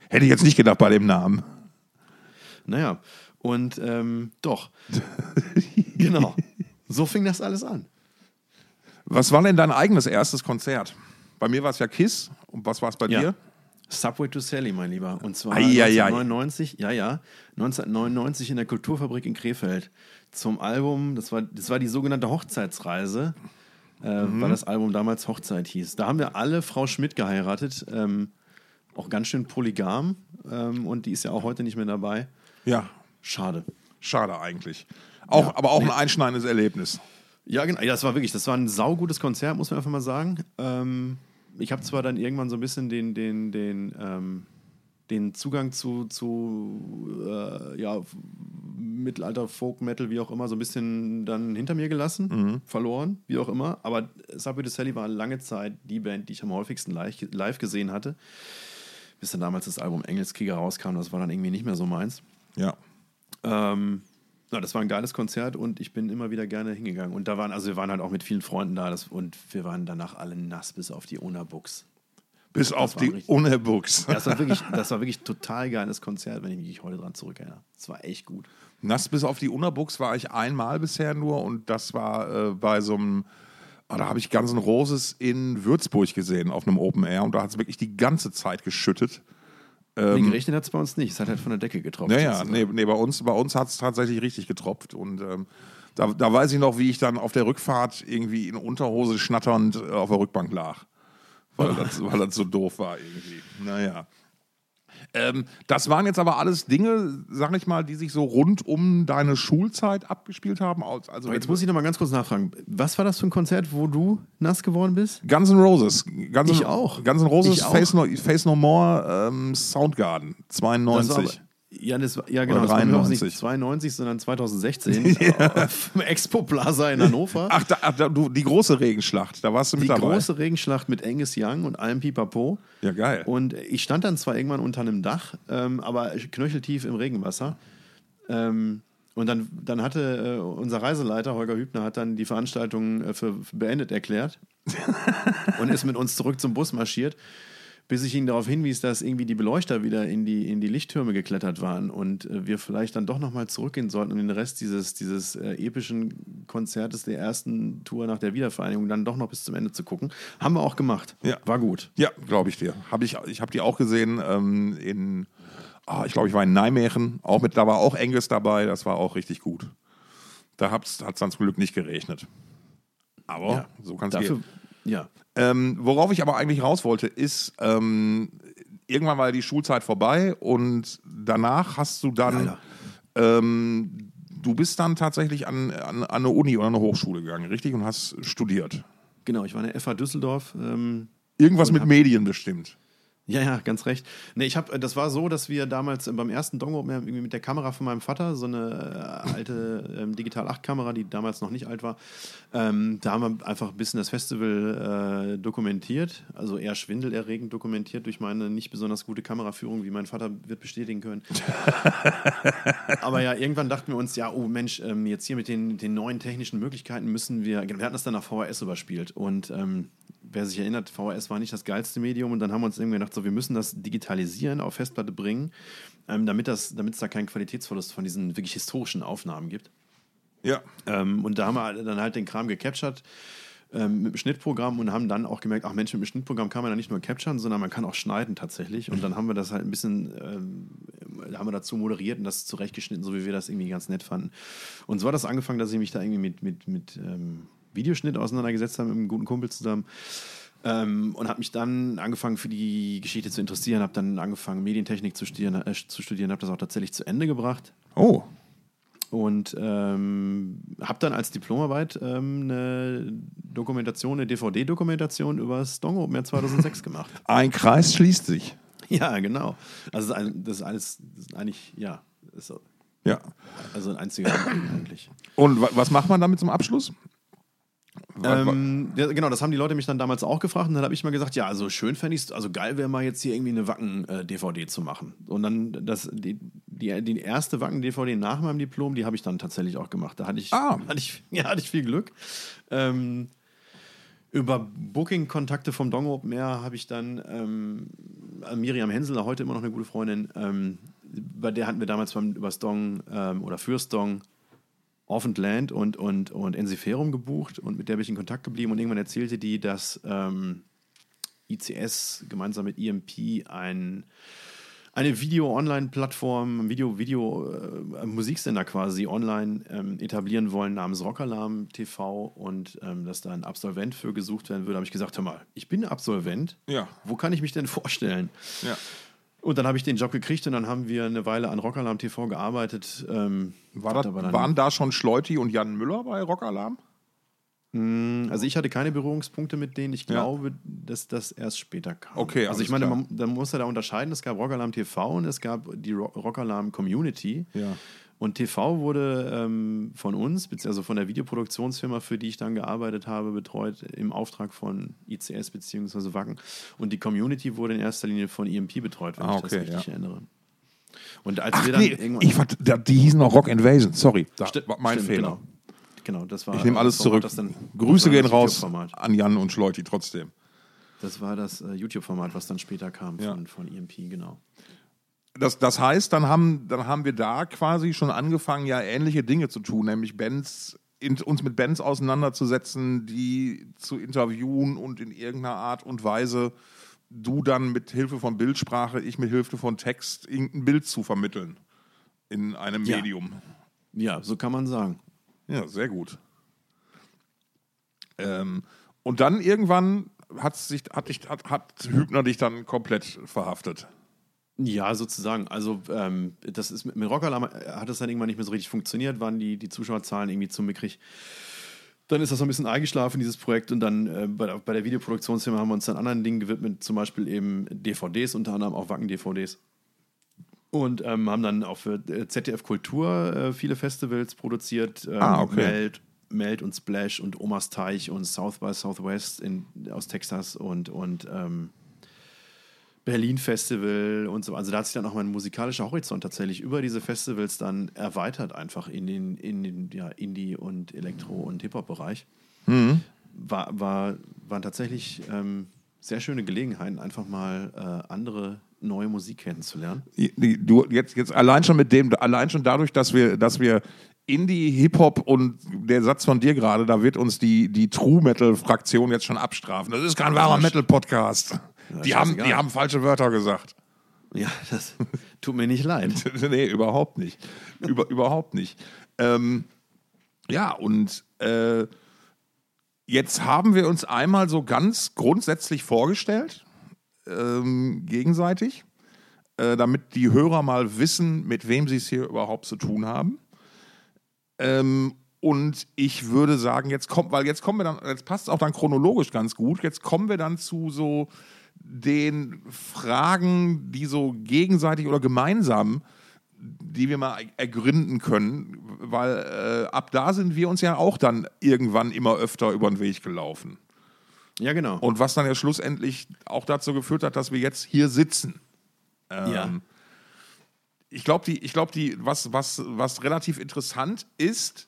Hätte ich jetzt nicht gedacht bei dem Namen. Naja, und ähm, doch. [LAUGHS] genau. So fing das alles an. Was war denn dein eigenes erstes Konzert? Bei mir war es ja Kiss. Und was war es bei Ja. dir? Subway to Sally, mein Lieber. Und zwar Eieiei. 1999, ja, ja, 1999 in der Kulturfabrik in Krefeld zum Album, das war, das war die sogenannte Hochzeitsreise, äh, weil das Album damals Hochzeit hieß. Da haben wir alle Frau Schmidt geheiratet, ähm, auch ganz schön polygam ähm, und die ist ja auch heute nicht mehr dabei. Ja. Schade. Schade eigentlich. Auch, Ja. aber auch ein einschneidendes Erlebnis. Ja, genau. Ja, das war wirklich, das war ein saugutes Konzert, muss man einfach mal sagen. Ähm, ich habe zwar dann irgendwann so ein bisschen den, den, den, ähm, den Zugang zu, zu äh, ja, Mittelalter, Folk, Metal, wie auch immer, so ein bisschen dann hinter mir gelassen, verloren, wie auch immer. Aber Subway to Sally war lange Zeit die Band, die ich am häufigsten live, live gesehen hatte. Bis dann damals das Album Engelskrieger rauskam, das war dann irgendwie nicht mehr so meins. Ja. Ähm, ja, das war ein geiles Konzert und ich bin immer wieder gerne hingegangen. Und da waren, also wir waren halt auch mit vielen Freunden da das, und wir waren danach alle nass bis auf die Ona-Books. Bis auf war die Unerbooks. Das war wirklich, das war wirklich total geiles Konzert, wenn ich mich heute dran zurückerinnere. Das war echt gut. Nass bis auf die Unerbooks war ich einmal bisher nur und das war äh, bei so einem, ah, da habe ich Guns N' Roses in Würzburg gesehen auf einem Open Air und da hat es wirklich die ganze Zeit geschüttet. Nee, gerechnet hat es bei uns nicht. Es hat halt von der Decke getroffen. Naja, nee, nee, bei uns, bei uns hat es tatsächlich richtig getropft und ähm, da, da weiß ich noch, wie ich dann auf der Rückfahrt irgendwie in Unterhose schnatternd äh, auf der Rückbank lag. Weil [LAUGHS] das, weil das so doof war irgendwie. Naja. Ähm, das waren jetzt aber alles Dinge, sag ich mal, die sich so rund um deine Schulzeit abgespielt haben. Also Aber jetzt muss ich noch mal ganz kurz nachfragen. Was war das für ein Konzert, wo du nass geworden bist? Guns N' Roses. Guns Ich auch. Guns N' Roses. Face No, Face no More, ähm, Soundgarden, Das war 92. ja, das war, ja, genau. Das war überhaupt 93. nicht 92, sondern 2016 [LAUGHS] auf dem Expo Plaza in Hannover. Ach, da, ach da, du, die große Regenschlacht, da warst du mit die dabei. große Regenschlacht mit Angus Young und allem Pipapo. Ja, geil. Und ich stand dann zwar irgendwann unter einem Dach, ähm, aber knöcheltief im Regenwasser. Ähm, und dann, dann hatte äh, unser Reiseleiter, Holger Hübner, hat dann die Veranstaltung äh, für für beendet erklärt [LAUGHS] und ist mit uns zurück zum Bus marschiert, bis ich ihn darauf hinwies, dass irgendwie die Beleuchter wieder in die, in die Lichttürme geklettert waren und äh, wir vielleicht dann doch nochmal zurückgehen sollten und den Rest dieses, dieses äh, epischen Konzertes der ersten Tour nach der Wiedervereinigung dann doch noch bis zum Ende zu gucken. Haben wir auch gemacht. Ja. War gut. Ja, glaube ich dir. Hab ich ich habe die auch gesehen ähm, in, ah, ich glaube, ich war in Nijmegen, auch mit, da war auch Angus dabei, das war auch richtig gut. Da hat es dann zum Glück nicht geregnet. Aber Ja. so kann es gehen. Ja. Ähm, worauf ich aber eigentlich raus wollte, ist, ähm, irgendwann war die Schulzeit vorbei und danach hast du dann, ähm, du bist dann tatsächlich an, an, an eine Uni oder eine Hochschule gegangen, richtig? Und hast studiert. Genau, ich war in der FH Düsseldorf. Ähm, Irgendwas mit Medien bestimmt. Ja, ja, ganz recht. Nee, ich hab, das war so, dass wir damals äh, beim ersten Dongo mit der Kamera von meinem Vater, so eine äh, alte ähm, Digital 8-Kamera, die damals noch nicht alt war, ähm, da haben wir einfach ein bisschen das Festival äh, dokumentiert, also eher schwindelerregend dokumentiert durch meine nicht besonders gute Kameraführung, wie mein Vater wird bestätigen können. [LAUGHS] Aber ja, irgendwann dachten wir uns, ja, oh Mensch, ähm, jetzt hier mit den, den neuen technischen Möglichkeiten müssen wir, wir hatten das dann nach VHS überspielt und ähm, wer sich erinnert, VHS war nicht das geilste Medium und dann haben wir uns irgendwie gedacht, so, wir müssen das digitalisieren, auf Festplatte bringen, ähm, damit es da keinen Qualitätsverlust von diesen wirklich historischen Aufnahmen gibt. Ja. Ähm, und da haben wir dann halt den Kram gecaptured ähm, mit dem Schnittprogramm und haben dann auch gemerkt, ach Mensch, mit dem Schnittprogramm kann man ja nicht nur capturen, sondern man kann auch schneiden tatsächlich. Und dann haben wir das halt ein bisschen, ähm, haben wir dazu moderiert und das zurechtgeschnitten, so wie wir das irgendwie ganz nett fanden. Und so hat das angefangen, dass ich mich da irgendwie mit, mit, mit ähm, Videoschnitt auseinandergesetzt habe, mit einem guten Kumpel zusammen. Ähm, und habe mich dann angefangen für die Geschichte zu interessieren, habe dann angefangen Medientechnik zu studieren, äh, zu studieren, habe das auch tatsächlich zu Ende gebracht Oh. und ähm, habe dann als Diplomarbeit ähm, eine Dokumentation, eine DVD-Dokumentation über das Dong Open Air [LAUGHS] 2006 gemacht. Ein Kreis schließt sich. ja, genau. Also das ist, alles, das ist eigentlich, ja, ist so, Ja. also ein einziger eigentlich. Und wa was macht man damit zum Abschluss? Ähm, ja, genau, das haben die Leute mich dann damals auch gefragt und dann habe ich mal gesagt, ja, also schön fände ich es, also geil wäre mal jetzt hier irgendwie eine Wacken-DVD zu machen. Und dann das, die, die, die erste Wacken-DVD nach meinem Diplom, die habe ich dann tatsächlich auch gemacht. Da hatte ich, Ah. [LAUGHS] hatte ich, ja, hatte ich viel Glück. Ähm, über Booking-Kontakte vom Dong Open Air habe ich dann ähm, Miriam Hensel, heute immer noch eine gute Freundin, ähm, bei der hatten wir damals beim, übers Dong ähm, oder fürs Dong Orphaned Land und, und, und Ensiferum gebucht und mit der bin ich in Kontakt geblieben und irgendwann erzählte die, dass ähm, ICS gemeinsam mit EMP ein, eine Video-Online-Plattform, Video, Video, äh, Musiksender quasi online ähm, etablieren wollen namens Rockalarm TV und ähm, dass da ein Absolvent für gesucht werden würde, habe ich gesagt, hör mal, ich bin Absolvent, Ja. wo kann ich mich denn vorstellen? Ja. Und dann habe ich den Job gekriegt und dann haben wir eine Weile an Rockalarm TV gearbeitet. Ähm, War das, aber dann- waren da schon Schleuti und Jan Müller bei Rockalarm? Also ich hatte keine Berührungspunkte mit denen. Ich Ja. glaube, dass das erst später kam. Okay, also ich meine, man, da muss er da unterscheiden. Es gab Rockalarm TV und es gab die Ro- Rockalarm Community. Ja. Und TV wurde ähm, von uns, also von der Videoproduktionsfirma, für die ich dann gearbeitet habe, betreut im Auftrag von ICS bzw. Wacken. Und die Community wurde in erster Linie von EMP betreut, wenn Ah, ich das okay, richtig ja. erinnere. Und als Ach wir dann nee, irgendwann. ich, da- die hießen auch Rock Invasion, sorry. Da mein stimmt, Fehler. Genau. genau, das war Ich nehme alles zurück. das dann- Grüße gehen raus an Jan und Schleuti trotzdem. Das war das äh, YouTube-Format, was dann später kam Ja. von, von EMP, genau. Das, das heißt, dann haben, dann haben wir da quasi schon angefangen, ja ähnliche Dinge zu tun, nämlich Bands, in, uns mit Bands auseinanderzusetzen, die zu interviewen und in irgendeiner Art und Weise du dann mit Hilfe von Bildsprache, ich mit Hilfe von Text irgendein Bild zu vermitteln in einem Ja. Medium. Ja, so kann man sagen. Ja, sehr gut. Ähm, und dann irgendwann hat, sich, hat, dich, hat, hat Hübner dich dann komplett verhaftet. Ja, sozusagen. Also, ähm, das ist mit, mit Rockalarm äh, hat es dann irgendwann nicht mehr so richtig funktioniert, waren die, die Zuschauerzahlen irgendwie zu mickrig. Dann ist das so ein bisschen eingeschlafen, dieses Projekt. Und dann äh, bei, der, bei der Videoproduktionsfirma haben wir uns dann anderen Dingen gewidmet, zum Beispiel eben DVDs, unter anderem auch Wacken-DVDs. Und ähm, haben dann auch für äh, ZDF Kultur äh, viele Festivals produziert. Ähm, Ah, okay. Meld, Meld und Splash und Omas Teich und South by Southwest in, aus Texas und, und ähm, Berlin Festival und so. Also da hat sich dann auch mein musikalischer Horizont tatsächlich über diese Festivals dann erweitert, einfach in den, in den ja, Indie- und Elektro- und Hip-Hop-Bereich. War, war, waren tatsächlich ähm, sehr schöne Gelegenheiten, einfach mal äh, andere neue Musik kennenzulernen. Du jetzt, jetzt allein schon mit dem, allein schon dadurch, dass wir, dass wir Indie, Hip-Hop und der Satz von dir gerade, da wird uns die, die True-Metal-Fraktion jetzt schon abstrafen. Das ist kein wahrer Metal-Podcast. Die haben, die haben falsche Wörter gesagt. Ja, das [LAUGHS] tut mir nicht leid. [LAUGHS] nee, überhaupt nicht. Über, überhaupt nicht. Ähm, ja, und äh, jetzt haben wir uns einmal so ganz grundsätzlich vorgestellt, ähm, gegenseitig, äh, damit die Hörer mal wissen, mit wem sie es hier überhaupt zu tun haben. Ähm, und ich würde sagen, jetzt kommt, weil jetzt kommen wir dann, jetzt passt es auch dann chronologisch ganz gut, jetzt kommen wir dann zu so den Fragen, die so gegenseitig oder gemeinsam, die wir mal ergründen können, weil äh, ab da sind wir uns ja auch dann irgendwann immer öfter über den Weg gelaufen. Ja, genau. Und was dann ja schlussendlich auch dazu geführt hat, dass wir jetzt hier sitzen. Ähm, ja. ich glaube, die, ich glaub, die, was, was, was relativ interessant ist,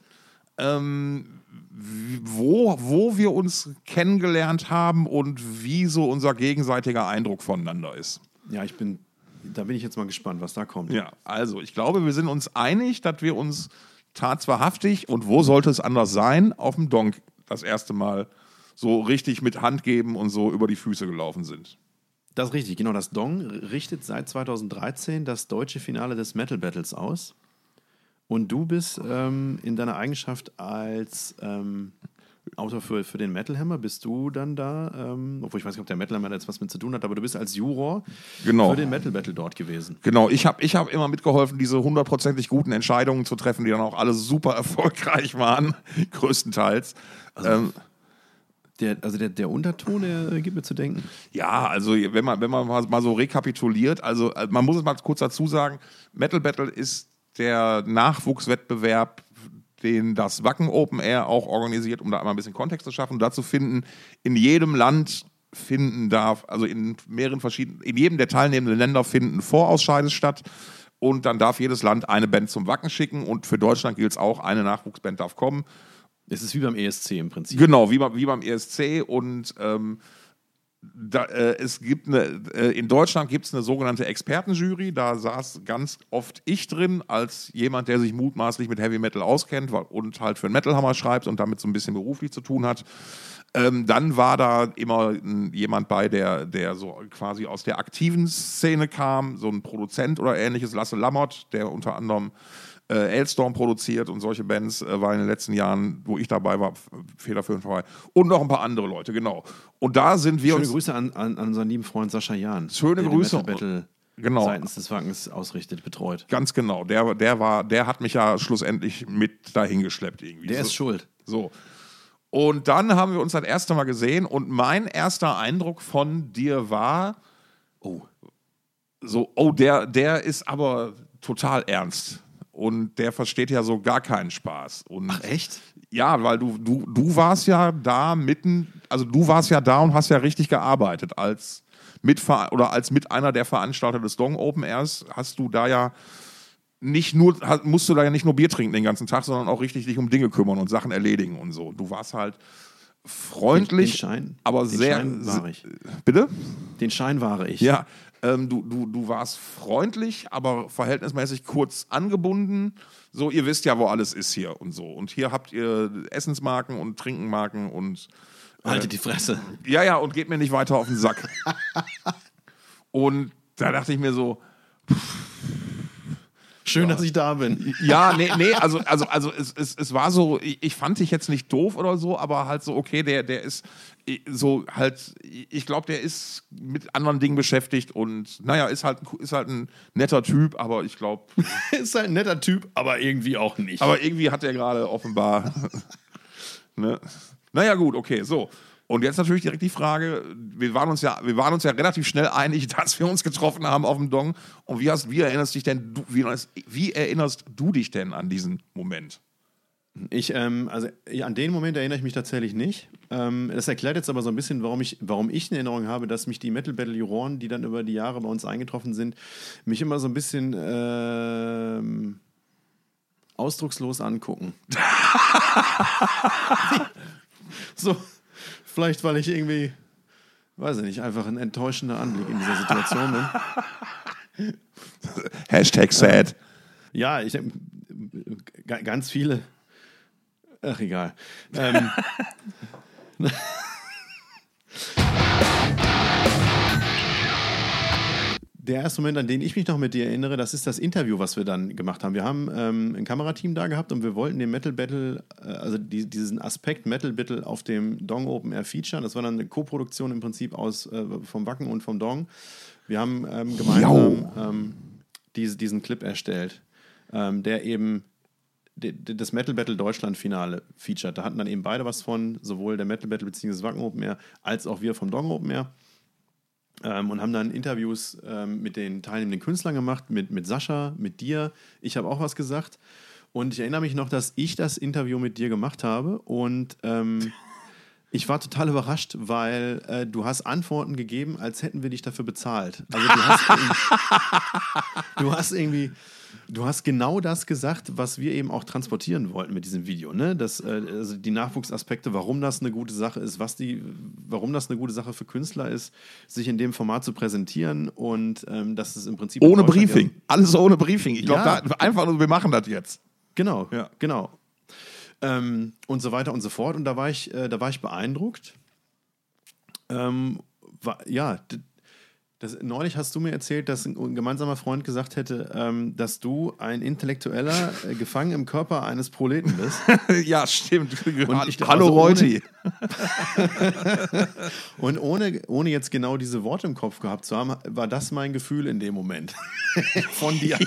ähm, wo, wo wir uns kennengelernt haben und wie so unser gegenseitiger Eindruck voneinander ist. ja, ich bin, da bin ich jetzt mal gespannt, was da kommt. Ja, also ich glaube, wir sind uns einig, dass wir uns tatswahrhaftig und wo sollte es anders sein, auf dem Donk das erste Mal so richtig mit Hand geben und so über die Füße gelaufen sind. Das ist richtig, genau. Das Dong richtet seit 2013 das deutsche Finale des Metal Battles aus. Und du bist ähm, in deiner Eigenschaft als ähm, Autor für, für den Metal Hammer, bist du dann da, ähm, obwohl ich weiß nicht, ob der Metal Hammer da jetzt was mit zu tun hat, aber du bist als Juror Genau. für den Metal Battle dort gewesen. Genau, ich habe ich hab immer mitgeholfen, diese hundertprozentig guten Entscheidungen zu treffen, die dann auch alle super [LAUGHS] erfolgreich waren, größtenteils. ähm, Der, also der, der Unterton, der gibt mir zu denken. Ja, also wenn man, wenn man mal mal so rekapituliert, also äh, man muss es mal kurz dazu sagen, Metal Battle ist der Nachwuchswettbewerb, den das Wacken Open Air auch organisiert, um da einmal ein bisschen Kontext zu schaffen. Dazu finden in jedem Land finden darf, also in mehreren verschiedenen, in jedem der teilnehmenden Länder finden Vorausscheide statt. Und dann darf jedes Land eine Band zum Wacken schicken. Und für Deutschland gilt es auch, eine Nachwuchsband darf kommen. Es ist wie beim ESC im Prinzip. Genau, wie beim, wie beim ESC und ähm, da, äh, es gibt eine, äh, in Deutschland gibt es eine sogenannte Expertenjury, da saß ganz oft ich drin, als jemand, der sich mutmaßlich mit Heavy Metal auskennt und halt für den Metal Hammer schreibt und damit so ein bisschen beruflich zu tun hat. Ähm, dann war da immer jemand bei, der, der so quasi aus der aktiven Szene kam, so ein Produzent oder ähnliches, Lasse Lammert, der unter anderem äh, Elstorm produziert und solche Bands äh, war in den letzten Jahren, wo ich dabei war, federführend dabei. Und noch ein paar andere Leute, genau. Und da sind wir Schöne uns. Grüße an, an, an unseren lieben Freund Sascha Jahn. Schöne Grüße. Metal Battle Genau. seitens des Wackens ausrichtet, betreut. Ganz genau. Der, der war, der hat mich ja schlussendlich mit dahin geschleppt irgendwie. Der so, ist schuld. So. Und dann haben wir uns das erste Mal gesehen und mein erster Eindruck von dir war, Oh. so, oh, der, der ist aber total ernst. Und der versteht ja so gar keinen Spaß. Und Ach, echt? Ja, weil du, du, du warst ja da mitten, also du warst ja da und hast ja richtig gearbeitet als Mitver oder als mit einer der Veranstalter des Dong Open Airs hast du da ja nicht nur, musst du da ja nicht nur Bier trinken den ganzen Tag, sondern auch richtig dich um Dinge kümmern und Sachen erledigen und so. Du warst halt freundlich, Den Schein- aber den sehr. Schein wahre ich. Bitte? Den Schein wahre ich. Ja, ähm, du, du, du warst freundlich, aber verhältnismäßig kurz angebunden. So, ihr wisst ja, wo alles ist hier und so. Und hier habt ihr Essensmarken und Trinkenmarken und Haltet die Fresse. ja, ja, und geht mir nicht weiter auf den Sack. [LAUGHS] und da dachte ich mir so, Schön, dass ich da bin. ja, nee, nee, also, also, also es, es, es war so, ich, ich fand dich jetzt nicht doof oder so, aber halt so, okay, der, der ist so halt, ich glaube, der ist mit anderen Dingen beschäftigt und naja, ist halt, ein- ist halt ein netter Typ, aber ich glaube, [LAUGHS] ist halt ein netter Typ, aber irgendwie auch nicht. aber irgendwie hat er gerade offenbar, [LAUGHS] ne? Naja, gut, okay, so. Und jetzt natürlich direkt die Frage, wir waren uns ja, wir waren uns ja relativ schnell einig, [LAUGHS] dass wir uns getroffen haben auf dem Dong. Und wie, hast, wie erinnerst dich denn, wie, wie erinnerst du dich denn an diesen Moment? Ich, ähm, also ich, an den Moment erinnere ich mich tatsächlich nicht. Ähm, das erklärt jetzt aber so ein bisschen, warum ich, warum ich eine Erinnerung habe, dass mich die Metal Battle Juroren, die dann über die Jahre bei uns eingetroffen sind, mich immer so ein bisschen ähm, ausdruckslos angucken. [LAUGHS] so, vielleicht weil ich irgendwie, weiß ich nicht, einfach ein enttäuschender Anblick in dieser Situation bin. Hashtag sad. Ja, ich äh, ga- ganz viele. Ach, egal. [LAUGHS] Ähm, der erste Moment, an den ich mich noch mit dir erinnere, das ist das Interview, was wir dann gemacht haben. Wir haben ähm, ein Kamerateam da gehabt und wir wollten den Metal Battle, äh, also die, diesen Aspekt Metal Battle auf dem Dong Open Air featuren. Das war dann eine Co-Produktion im Prinzip aus äh, vom Wacken und vom Dong. Wir haben ähm, gemeinsam ähm, diese, diesen Clip erstellt, ähm, der eben das Metal Battle Deutschland Finale featured. Da hatten dann eben beide was von, sowohl der Metal Battle bzw. Wacken Open Air als auch wir vom Dong Open Air. Ähm, und haben dann Interviews ähm, mit den teilnehmenden Künstlern gemacht, mit, mit Sascha, mit dir. Ich habe auch was gesagt. Und ich erinnere mich noch, dass ich das Interview mit dir gemacht habe und ähm, [LAUGHS] ich war total überrascht, weil äh, du hast Antworten gegeben, als hätten wir dich dafür bezahlt. Also du hast, [LAUGHS] du hast irgendwie, du hast genau das gesagt, was wir eben auch transportieren wollten mit diesem Video. Ne? Das, äh, also die Nachwuchsaspekte, warum das eine gute Sache ist, was die, warum das eine gute Sache für Künstler ist, sich in dem Format zu präsentieren und ähm, dass es im Prinzip in Ohne Briefing. Alles ohne Briefing. Ich glaube, Ja. einfach nur, wir machen das jetzt. Genau, Ja. genau. Ähm, und so weiter und so fort. Und da war ich, äh, da war ich beeindruckt. Ähm, war, ja, das, neulich hast du mir erzählt, dass ein gemeinsamer Freund gesagt hätte, ähm, dass du ein Intellektueller äh, gefangen im Körper eines Proleten bist. [LAUGHS] ja, stimmt. [LAUGHS] Und ich- Hallo also Reuti. [LAUGHS] Und ohne, ohne jetzt genau diese Worte im Kopf gehabt zu haben, war das mein Gefühl in dem Moment. Von dir.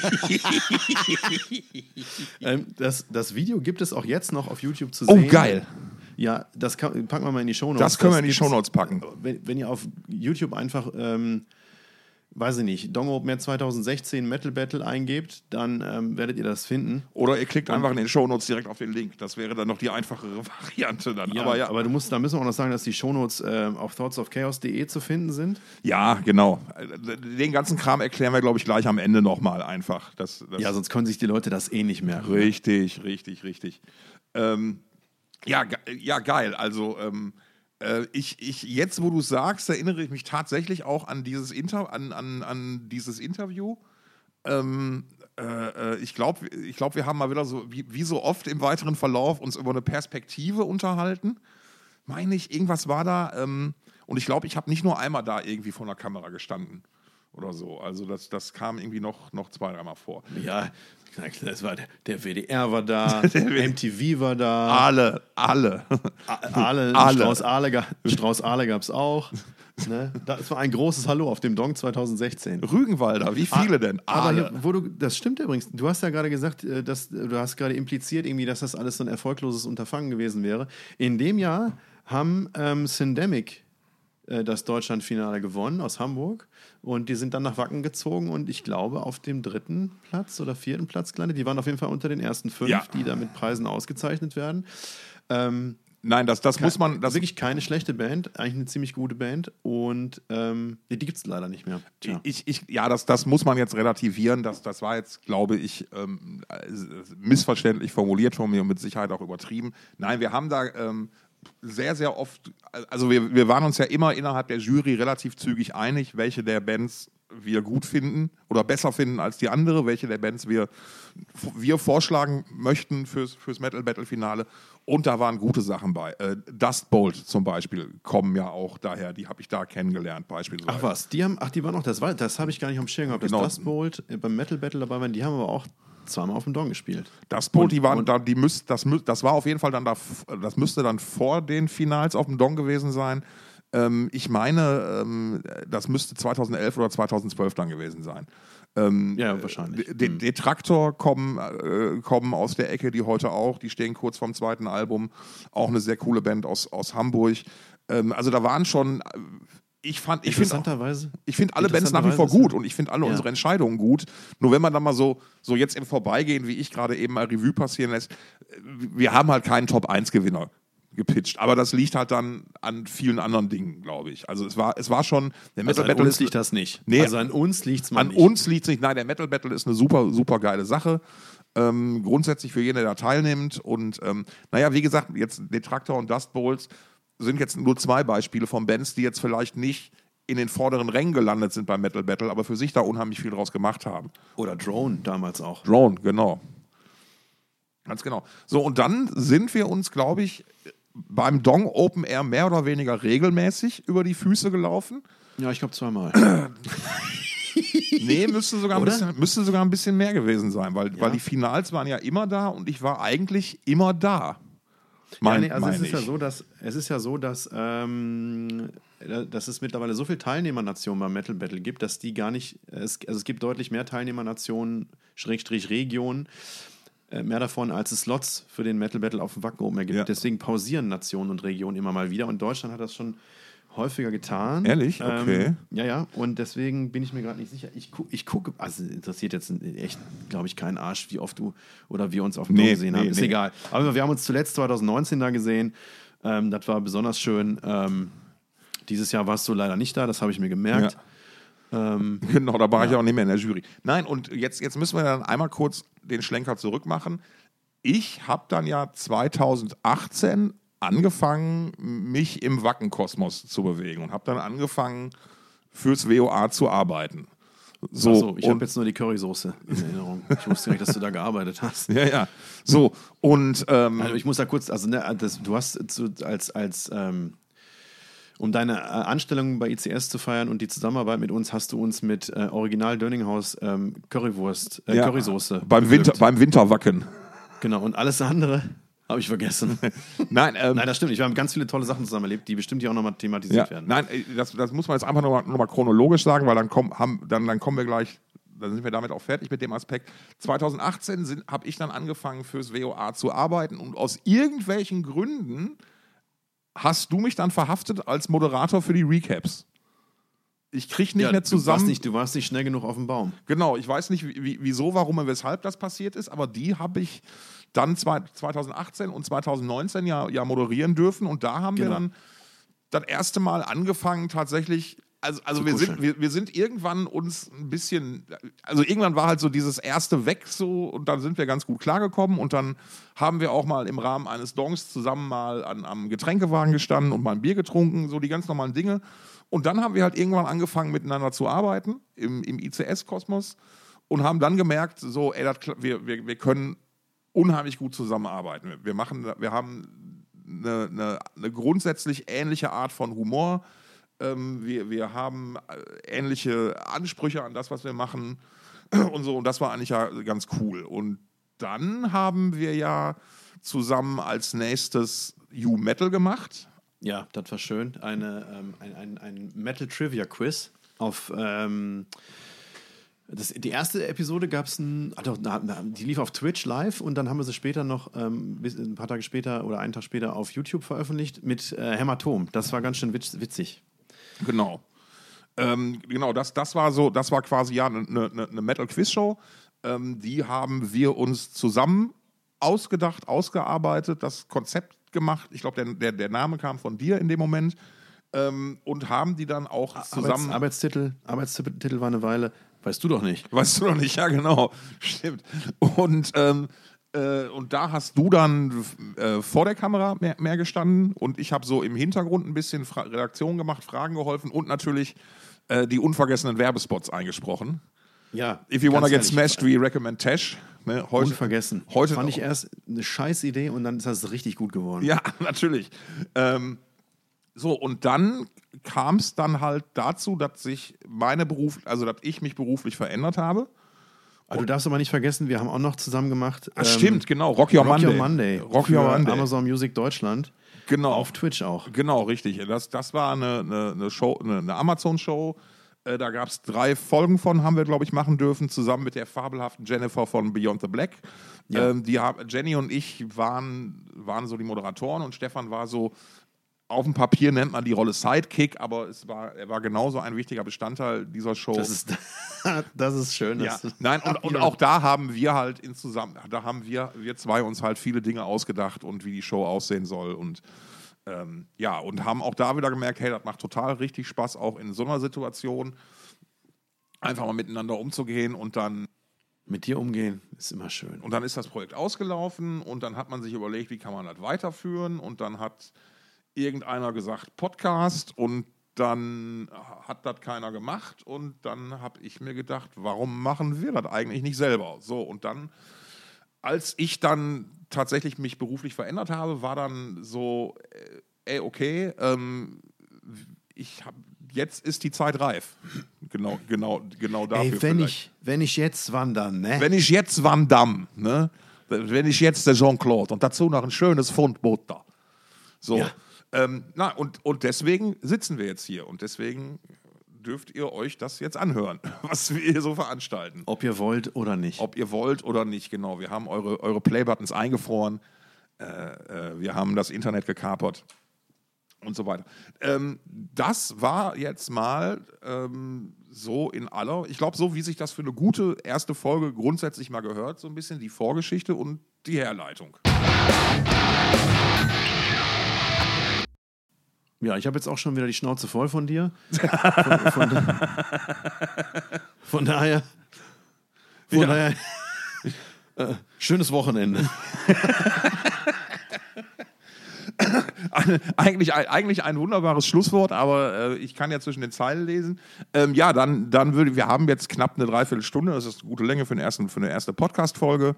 ähm, das, das Video gibt es auch jetzt noch auf YouTube zu Oh, sehen. geil. Ja, das kann, packen wir mal in die Shownotes. Das können wir in die Shownotes packen. Wenn, wenn ihr auf YouTube einfach, ähm, weiß ich nicht, Dong Open Air 2016 Metal Battle eingebt, dann ähm, werdet ihr das finden. Oder ihr klickt einfach in den Shownotes direkt auf den Link. Das wäre dann noch die einfachere [LAUGHS] Variante dann. aber ja, aber du musst, da müssen wir auch noch sagen, dass die Shownotes ähm, auf thoughtsofchaos.de zu finden sind. ja, genau. Den ganzen Kram erklären wir, glaube ich, gleich am Ende nochmal einfach. Das, das Ja, sonst können sich die Leute das eh nicht merken. Richtig, richtig, richtig. Ähm, ja, ja, geil. Also ähm, äh, ich, ich, jetzt, wo du sagst, erinnere ich mich tatsächlich auch an dieses, Inter an, an, an dieses Interview. Ähm, äh, äh, ich glaube, ich glaub, wir haben mal wieder so, wie, wie so oft im weiteren Verlauf, uns über eine Perspektive unterhalten. Meine ich, irgendwas war da. Ähm, und ich glaube, ich habe nicht nur einmal da irgendwie vor der Kamera gestanden. Oder so. Also das, das kam irgendwie noch, noch zwei, dreimal vor. Ja, das war der, der WDR war da, [LAUGHS] MTV war da. Alle, alle. Aale, Alle. Strauß [LAUGHS] Aale, Strauß Aale [LAUGHS] gab es auch. Ne? Das war ein großes Hallo auf dem Dong 2016. Rügenwalder, wie viele denn? Aber Alle. hier, wo du, das stimmt übrigens. Du hast ja gerade gesagt, äh, dass du hast gerade impliziert irgendwie, dass das alles so ein erfolgloses Unterfangen gewesen wäre. In dem Jahr haben ähm, Syndemic das Deutschlandfinale gewonnen aus Hamburg und die sind dann nach Wacken gezogen und ich glaube auf dem dritten Platz oder vierten Platz gelandet. Die waren auf jeden Fall unter den ersten fünf, Ja. die da mit Preisen ausgezeichnet werden. Ähm, Nein, das, das muss man. das wirklich keine schlechte Band, eigentlich eine ziemlich gute Band und ähm, die gibt es leider nicht mehr. Tja. ich, ich, ja, das, das muss man jetzt relativieren. Das, das war jetzt, glaube ich, ähm, äh, missverständlich formuliert von mir und mit Sicherheit auch übertrieben. Nein, wir haben da ähm, sehr, sehr oft, also wir, wir waren uns ja immer innerhalb der Jury relativ zügig einig, welche der Bands wir gut finden oder besser finden als die andere, welche der Bands wir, wir vorschlagen möchten fürs, fürs Metal Battle Finale. Und da waren gute Sachen bei. Äh, Dust Bolt zum Beispiel kommen ja auch daher, die habe ich da kennengelernt beispielsweise. Ach was, die haben, ach die waren auch, das war, das habe ich gar nicht am Schirm gehabt, dass Genau. Dust Bolt äh, beim Metal Battle dabei waren, die haben aber auch zweimal auf dem Dong gespielt. Das Boot, die waren und- da, die müsst, das, das war auf jeden Fall dann da, das müsste dann vor den Finals auf dem Dong gewesen sein. Ähm, ich meine, ähm, das müsste 2011 oder 2012 dann gewesen sein. Ähm, Ja, wahrscheinlich. De Detraktor kommen, äh, kommen aus der Ecke, die heute auch, die stehen kurz vorm zweiten Album. Auch eine sehr coole Band aus, aus Hamburg. Ähm, also da waren schon, äh, ich fand, ich finde Interessanterweise. ich finde alle Bands nach wie vor gut und ich finde alle Ja. unsere Entscheidungen gut. Nur wenn man dann mal so, so jetzt im Vorbeigehen, wie ich gerade eben mal Revue passieren lässt, äh, wir haben halt keinen Top-1-Gewinner gepitcht. Aber das liegt halt dann an vielen anderen Dingen, glaube ich. Also es war, es war schon, der Also Metal an Battle uns ist, liegt das nicht. Nee. also an uns liegt es an nicht. uns liegt es nicht. Nein, der Metal Battle ist eine super, super geile Sache. Ähm, grundsätzlich für jeden, der da teilnimmt. Und ähm, naja, wie gesagt, jetzt Detraktor und Dust Bowls sind jetzt nur zwei Beispiele von Bands, die jetzt vielleicht nicht in den vorderen Rängen gelandet sind beim Metal Battle, aber für sich da unheimlich viel draus gemacht haben. Oder Drone damals auch. Drone, genau. Ganz genau. So, und dann sind wir uns, glaube ich, beim Dong Open Air mehr oder weniger regelmäßig über die Füße gelaufen. Ja, ich glaube zweimal. [CLEARS THROAT] Nee, müsste sogar, ein bisschen, müsste sogar ein bisschen mehr gewesen sein, weil, weil die Finals waren ja immer da und ich war eigentlich immer da. Mein, ja, nee, also es ist ja so, dass es ist ja so, dass, ähm, äh, dass es mittlerweile so viele Teilnehmernationen beim Metal Battle gibt, dass die gar nicht, es, also es gibt deutlich mehr Teilnehmernationen, Schrägstrich Regionen, äh, mehr davon, als es Slots für den Metal Battle auf dem Wacken Open gibt. Ja. Deswegen pausieren Nationen und Regionen immer mal wieder und Deutschland hat das schon häufiger getan. Ehrlich? Okay. Ähm, ja, ja, und deswegen bin ich mir gerade nicht sicher. Ich, gu ich gucke, also interessiert jetzt echt, glaube ich, keinen Arsch, wie oft du oder wir uns auf dem Nee, gesehen nee, haben. Ist nee. egal. Aber wir haben uns zuletzt 2019 da gesehen. Ähm, das war besonders schön. Ähm, dieses Jahr warst du leider nicht da, das habe ich mir gemerkt. Ähm, [LAUGHS] Genau, da war ich auch nicht mehr in der Jury. Nein, und jetzt, jetzt müssen wir dann einmal kurz den Schlenker zurück machen. Ich habe dann ja 2018 angefangen, mich im Wackenkosmos zu bewegen und habe dann angefangen, fürs WOA zu arbeiten. So, Achso, ich habe jetzt nur die Currysoße in Erinnerung. Ich wusste nicht, dass du da gearbeitet hast. [LAUGHS] Ja, ja. So, und ähm, Also ich muss da kurz, also ne, das, du hast als, als ähm, um deine äh, Anstellung bei ICS zu feiern und die Zusammenarbeit mit uns, hast du uns mit äh, Original Dönninghaus ähm, Currywurst, äh, ja, Currysoße. beim, Winter, beim Winterwacken. Genau, und alles andere habe ich vergessen. [LAUGHS] Nein, ähm, Nein, das stimmt. Ich habe ganz viele tolle Sachen zusammen erlebt, die bestimmt hier auch nochmal thematisiert Ja, werden. nein, äh, das, das muss man jetzt einfach nochmal noch mal chronologisch sagen, weil dann, kommen haben, dann, dann kommen wir gleich, dann sind wir damit auch fertig mit dem Aspekt. 2018 habe ich dann angefangen fürs WOA zu arbeiten und aus irgendwelchen Gründen hast du mich dann verhaftet als Moderator für die Recaps. Ich kriege nicht Ja, mehr Du zusammen. warst, nicht, du warst nicht schnell genug auf dem Baum. Genau, ich weiß nicht, wie, wie- wieso, warum und weshalb das passiert ist, aber die habe ich dann zwei, 2018 und 2019 ja, ja moderieren dürfen und da haben wir Genau. dann das erste Mal angefangen tatsächlich. Also, also Zu wir, sind, wir, wir sind irgendwann uns ein bisschen, also irgendwann war halt so dieses erste weg so und dann sind wir ganz gut klargekommen und dann haben wir auch mal im Rahmen eines Dongs zusammen mal an, am Getränkewagen gestanden und mal ein Bier getrunken, so die ganz normalen Dinge. Und dann haben wir halt irgendwann angefangen miteinander zu arbeiten im, im ICS-Kosmos und haben dann gemerkt, so, ey, kla- wir, wir, wir können unheimlich gut zusammenarbeiten. Wir, machen, wir haben eine, eine, eine grundsätzlich ähnliche Art von Humor. Ähm, wir, wir haben äh, ähnliche Ansprüche an das, was wir machen [CLEARS THROAT] und so. Und das war eigentlich ja ganz cool. Und dann haben wir ja zusammen als nächstes You Metal gemacht. Ja, das war schön. Eine, ähm, ein, ein, ein Metal Trivia Quiz auf. Ähm, das, die erste Episode gab es ein, ah, die lief auf Twitch live und dann haben wir sie später noch, ähm, ein paar Tage später oder einen Tag später auf YouTube veröffentlicht mit äh, Hämatom. Das war ganz schön witz, witzig. Genau. Ähm, genau, das, das war so, das war quasi ja eine ne, ne Metal-Quiz-Show. Ähm, die haben wir uns zusammen ausgedacht, ausgearbeitet, das Konzept gemacht. Ich glaube, der, der, der Name kam von dir in dem Moment. Ähm, und haben die dann auch zusammen. Arbeits, Arbeitstitel, Arbeitstitel war eine Weile. Weißt du doch nicht. Weißt du doch nicht, ja, genau. Stimmt. Und, ähm, äh, und da hast du dann äh, vor der Kamera mehr, mehr gestanden und ich habe so im Hintergrund ein bisschen Fra Redaktion gemacht, Fragen geholfen und natürlich äh, die unvergessenen Werbespots eingesprochen. Ja. If you wanna get smashed, we recommend Tash. Ne, heute, Unvergessen. Heute fand ich erst eine scheiß Idee und dann ist das richtig gut geworden. Ja, [LAUGHS] natürlich. Ähm, so, und dann kam es dann halt dazu, dass sich meine Beruf, also dass ich mich beruflich verändert habe. Aber du darfst aber nicht vergessen, wir haben auch noch zusammen gemacht. Ach, ähm, stimmt, genau. Rock Your Rock Monday. Your Monday. Rock Your Monday. Amazon Music Deutschland. Genau. Auf Twitch auch. Genau, richtig. Das, das war eine, eine, eine Show, eine, eine Amazon-Show. Äh, da gab es drei Folgen von, haben wir, glaube ich, machen dürfen, zusammen mit der fabelhaften Jennifer von Beyond the Black. Ja. Ähm, die Jenny und ich waren, waren so die Moderatoren und Stefan war so auf dem Papier nennt man die Rolle Sidekick, aber es war, er war genauso ein wichtiger Bestandteil dieser Show. Das ist, [LAUGHS] das ist schön. Ja. Nein, und, und, auch da haben wir halt in zusammen, da haben wir, wir zwei uns halt viele Dinge ausgedacht und wie die Show aussehen soll und ähm, ja, und haben auch da wieder gemerkt, hey, das macht total richtig Spaß, auch in so einer Situation einfach mal miteinander umzugehen und dann mit dir umgehen ist immer schön. Und dann ist das Projekt ausgelaufen und dann hat man sich überlegt, wie kann man das weiterführen und dann hat irgendeiner gesagt Podcast und dann hat das keiner gemacht und dann habe ich mir gedacht, warum machen wir das eigentlich nicht selber? So und dann, als ich dann tatsächlich mich beruflich verändert habe, war dann so, äh, ey, okay, ähm, ich habe jetzt ist die Zeit reif. Genau, genau, genau dafür. Ey, wenn ich, wenn ich jetzt wandern, ne? Wenn ich jetzt Damme, ne? Wenn ich jetzt der Jean-Claude und dazu noch ein schönes Pfund Butter. So. Ja. Ähm, na, und, und deswegen sitzen wir jetzt hier und deswegen dürft ihr euch das jetzt anhören, [LAUGHS] was wir hier so veranstalten. Ob ihr wollt oder nicht. Ob ihr wollt oder nicht, genau. Wir haben eure, eure Playbuttons eingefroren. Äh, äh, wir haben das Internet gekapert und so weiter. Ähm, das war jetzt mal ähm, so in aller, ich glaube, so wie sich das für eine gute erste Folge grundsätzlich mal gehört, so ein bisschen die Vorgeschichte und die Herleitung. Ja, ich habe jetzt auch schon wieder die Schnauze voll von dir. [LAUGHS] Von, von, von daher. Von ja. daher. Äh, schönes Wochenende. eigentlich, eigentlich ein wunderbares Schlusswort, aber äh, ich kann ja zwischen den Zeilen lesen. Ähm, ja, dann, dann würde wir haben jetzt knapp eine Dreiviertelstunde, das ist eine gute Länge für, den ersten, für eine erste Podcast-Folge.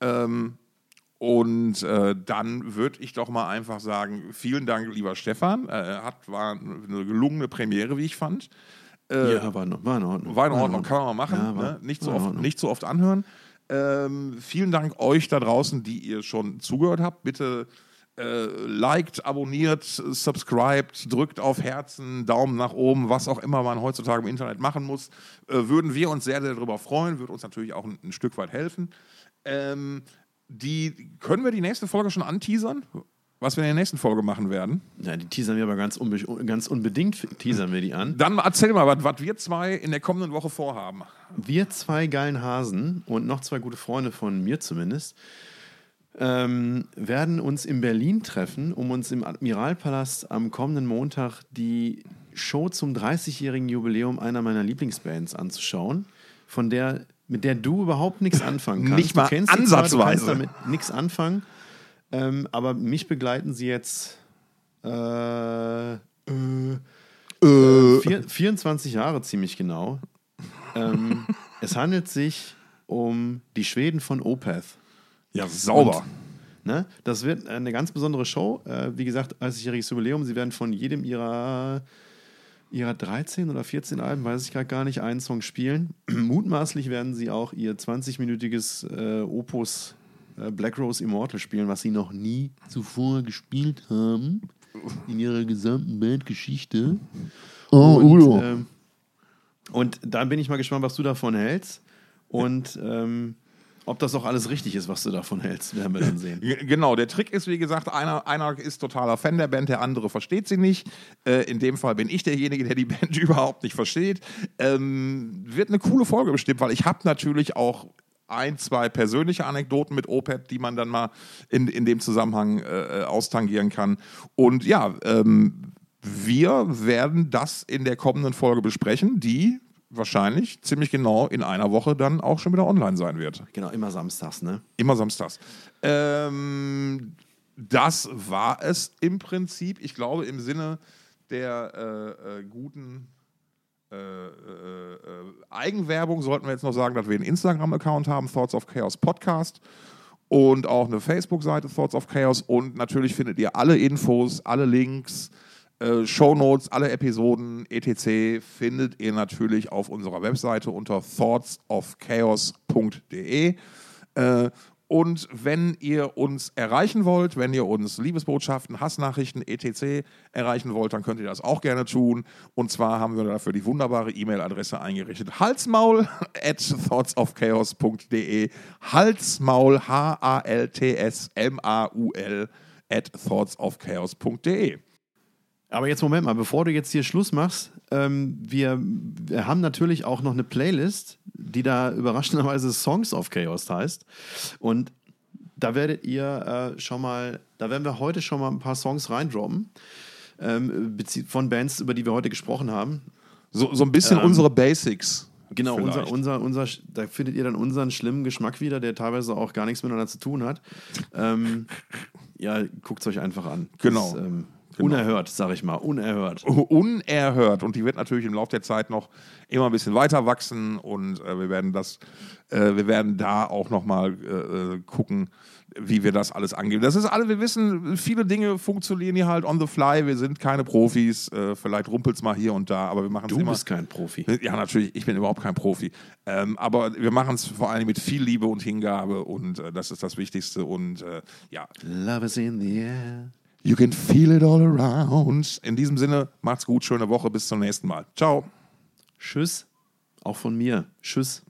Ähm, und äh, dann würde ich doch mal einfach sagen, vielen Dank, lieber Stefan. Äh, hat, war eine gelungene Premiere, wie ich fand. Äh, ja, war, war, in Ordnung. War in Ordnung, kann man mal machen. Ja, war, ne? nicht, so oft, nicht so oft anhören. Ähm, vielen Dank euch da draußen, die ihr schon zugehört habt. Bitte äh, liked, abonniert, subscribed, drückt auf Herzen, Daumen nach oben, was auch immer man heutzutage im Internet machen muss. Äh, würden wir uns sehr, sehr darüber freuen, würde uns natürlich auch ein, ein Stück weit helfen. Ähm, die, können wir die nächste Folge schon anteasern? Was wir in der nächsten Folge machen werden? Ja, die teasern wir aber ganz, unbe ganz unbedingt teasern wir die an. Dann erzähl mal, was, was wir zwei in der kommenden Woche vorhaben. Wir zwei geilen Hasen und noch zwei gute Freunde von mir zumindest ähm, werden uns in Berlin treffen, um uns im Admiralpalast am kommenden Montag die Show zum 30-jährigen Jubiläum einer meiner Lieblingsbands anzuschauen, von der mit der du überhaupt nichts [LAUGHS] anfangen kannst. Nicht mal du ansatzweise. Zwar, du damit nichts anfangen, ähm, aber mich begleiten sie jetzt äh, äh, vier, 24 Jahre ziemlich genau. Ähm, [LAUGHS] es handelt sich um die Schweden von Opeth. Ja, sauber. Und, ne, das wird eine ganz besondere Show. Äh, wie gesagt, 30-jähriges Jubiläum. Sie werden von jedem ihrer ihrer 13 oder 14 Alben, weiß ich gerade gar nicht, einen Song spielen. [CLEARS THROAT] Mutmaßlich werden sie auch ihr 20-minütiges äh, Opus äh, Black Rose Immortal spielen, was sie noch nie zuvor gespielt haben in ihrer gesamten Bandgeschichte. Oh, und, Udo. ähm, und da bin ich mal gespannt, was du davon hältst und ähm, ob das auch alles richtig ist, was du davon hältst, werden wir dann sehen. Genau, der Trick ist, wie gesagt, einer, einer ist totaler Fan der Band, der andere versteht sie nicht. Äh, in dem Fall bin ich derjenige, der die [LAUGHS] Band überhaupt nicht versteht. Ähm, wird eine coole Folge bestimmt, weil ich habe natürlich auch ein, zwei persönliche Anekdoten mit Opeth, die man dann mal in, in dem Zusammenhang äh, austangieren kann. Und ja, ähm, wir werden das in der kommenden Folge besprechen, die wahrscheinlich ziemlich genau in einer Woche dann auch schon wieder online sein wird. Genau, immer samstags, ne? Immer samstags. Ähm, das war es im Prinzip. Ich glaube, im Sinne der äh, äh, guten äh, äh, äh, Eigenwerbung sollten wir jetzt noch sagen, dass wir einen Instagram-Account haben, Thoughts of Chaos Podcast. Und auch eine Facebook-Seite, Thoughts of Chaos. Und natürlich findet ihr alle Infos, alle Links, äh, Shownotes, alle Episoden, etc. findet ihr natürlich auf unserer Webseite unter thoughtsofchaos.de. Äh, und wenn ihr uns erreichen wollt, wenn ihr uns Liebesbotschaften, Hassnachrichten, etc. erreichen wollt, dann könnt ihr das auch gerne tun. Und zwar haben wir dafür die wunderbare E-Mail-Adresse eingerichtet: halsmaul [LAUGHS] at thoughtsofchaos.de. Halsmaul, H-A-L-T-S-M-A-U-L at thoughtsofchaos.de. Aber jetzt Moment mal, bevor du jetzt hier Schluss machst, ähm, wir, wir haben natürlich auch noch eine Playlist, die da überraschenderweise Songs of Chaos heißt. Und da werdet ihr äh, schon mal, da werden wir heute schon mal ein paar Songs reindroppen. Ähm, von Bands, über die wir heute gesprochen haben. So, so ein bisschen Ähm, unsere Basics. Genau, unser, vielleicht. unser, unser, da findet ihr dann unseren schlimmen Geschmack wieder, der teilweise auch gar nichts miteinander zu tun hat. Ähm, ja, guckt es euch einfach an. Genau. Das, ähm, Genau. Unerhört, sag ich mal, unerhört. unerhört und die wird natürlich im Laufe der Zeit noch immer ein bisschen weiter wachsen und äh, wir werden das, äh, wir werden da auch noch mal äh, äh, gucken, wie wir das alles angehen. Das ist alle, wir wissen, viele Dinge funktionieren hier halt on the fly. Wir sind keine Profis, äh, vielleicht rumpelt es mal hier und da, aber wir machen es Du immer. bist kein Profi. Ja, natürlich, ich bin überhaupt kein Profi. Ähm, aber wir machen es vor allem mit viel Liebe und Hingabe und äh, das ist das Wichtigste. Und äh, ja, Love is in the air. You can feel it all around. In diesem Sinne, macht's gut, schöne Woche, bis zum nächsten Mal. Ciao. Tschüss. Auch von mir. Tschüss.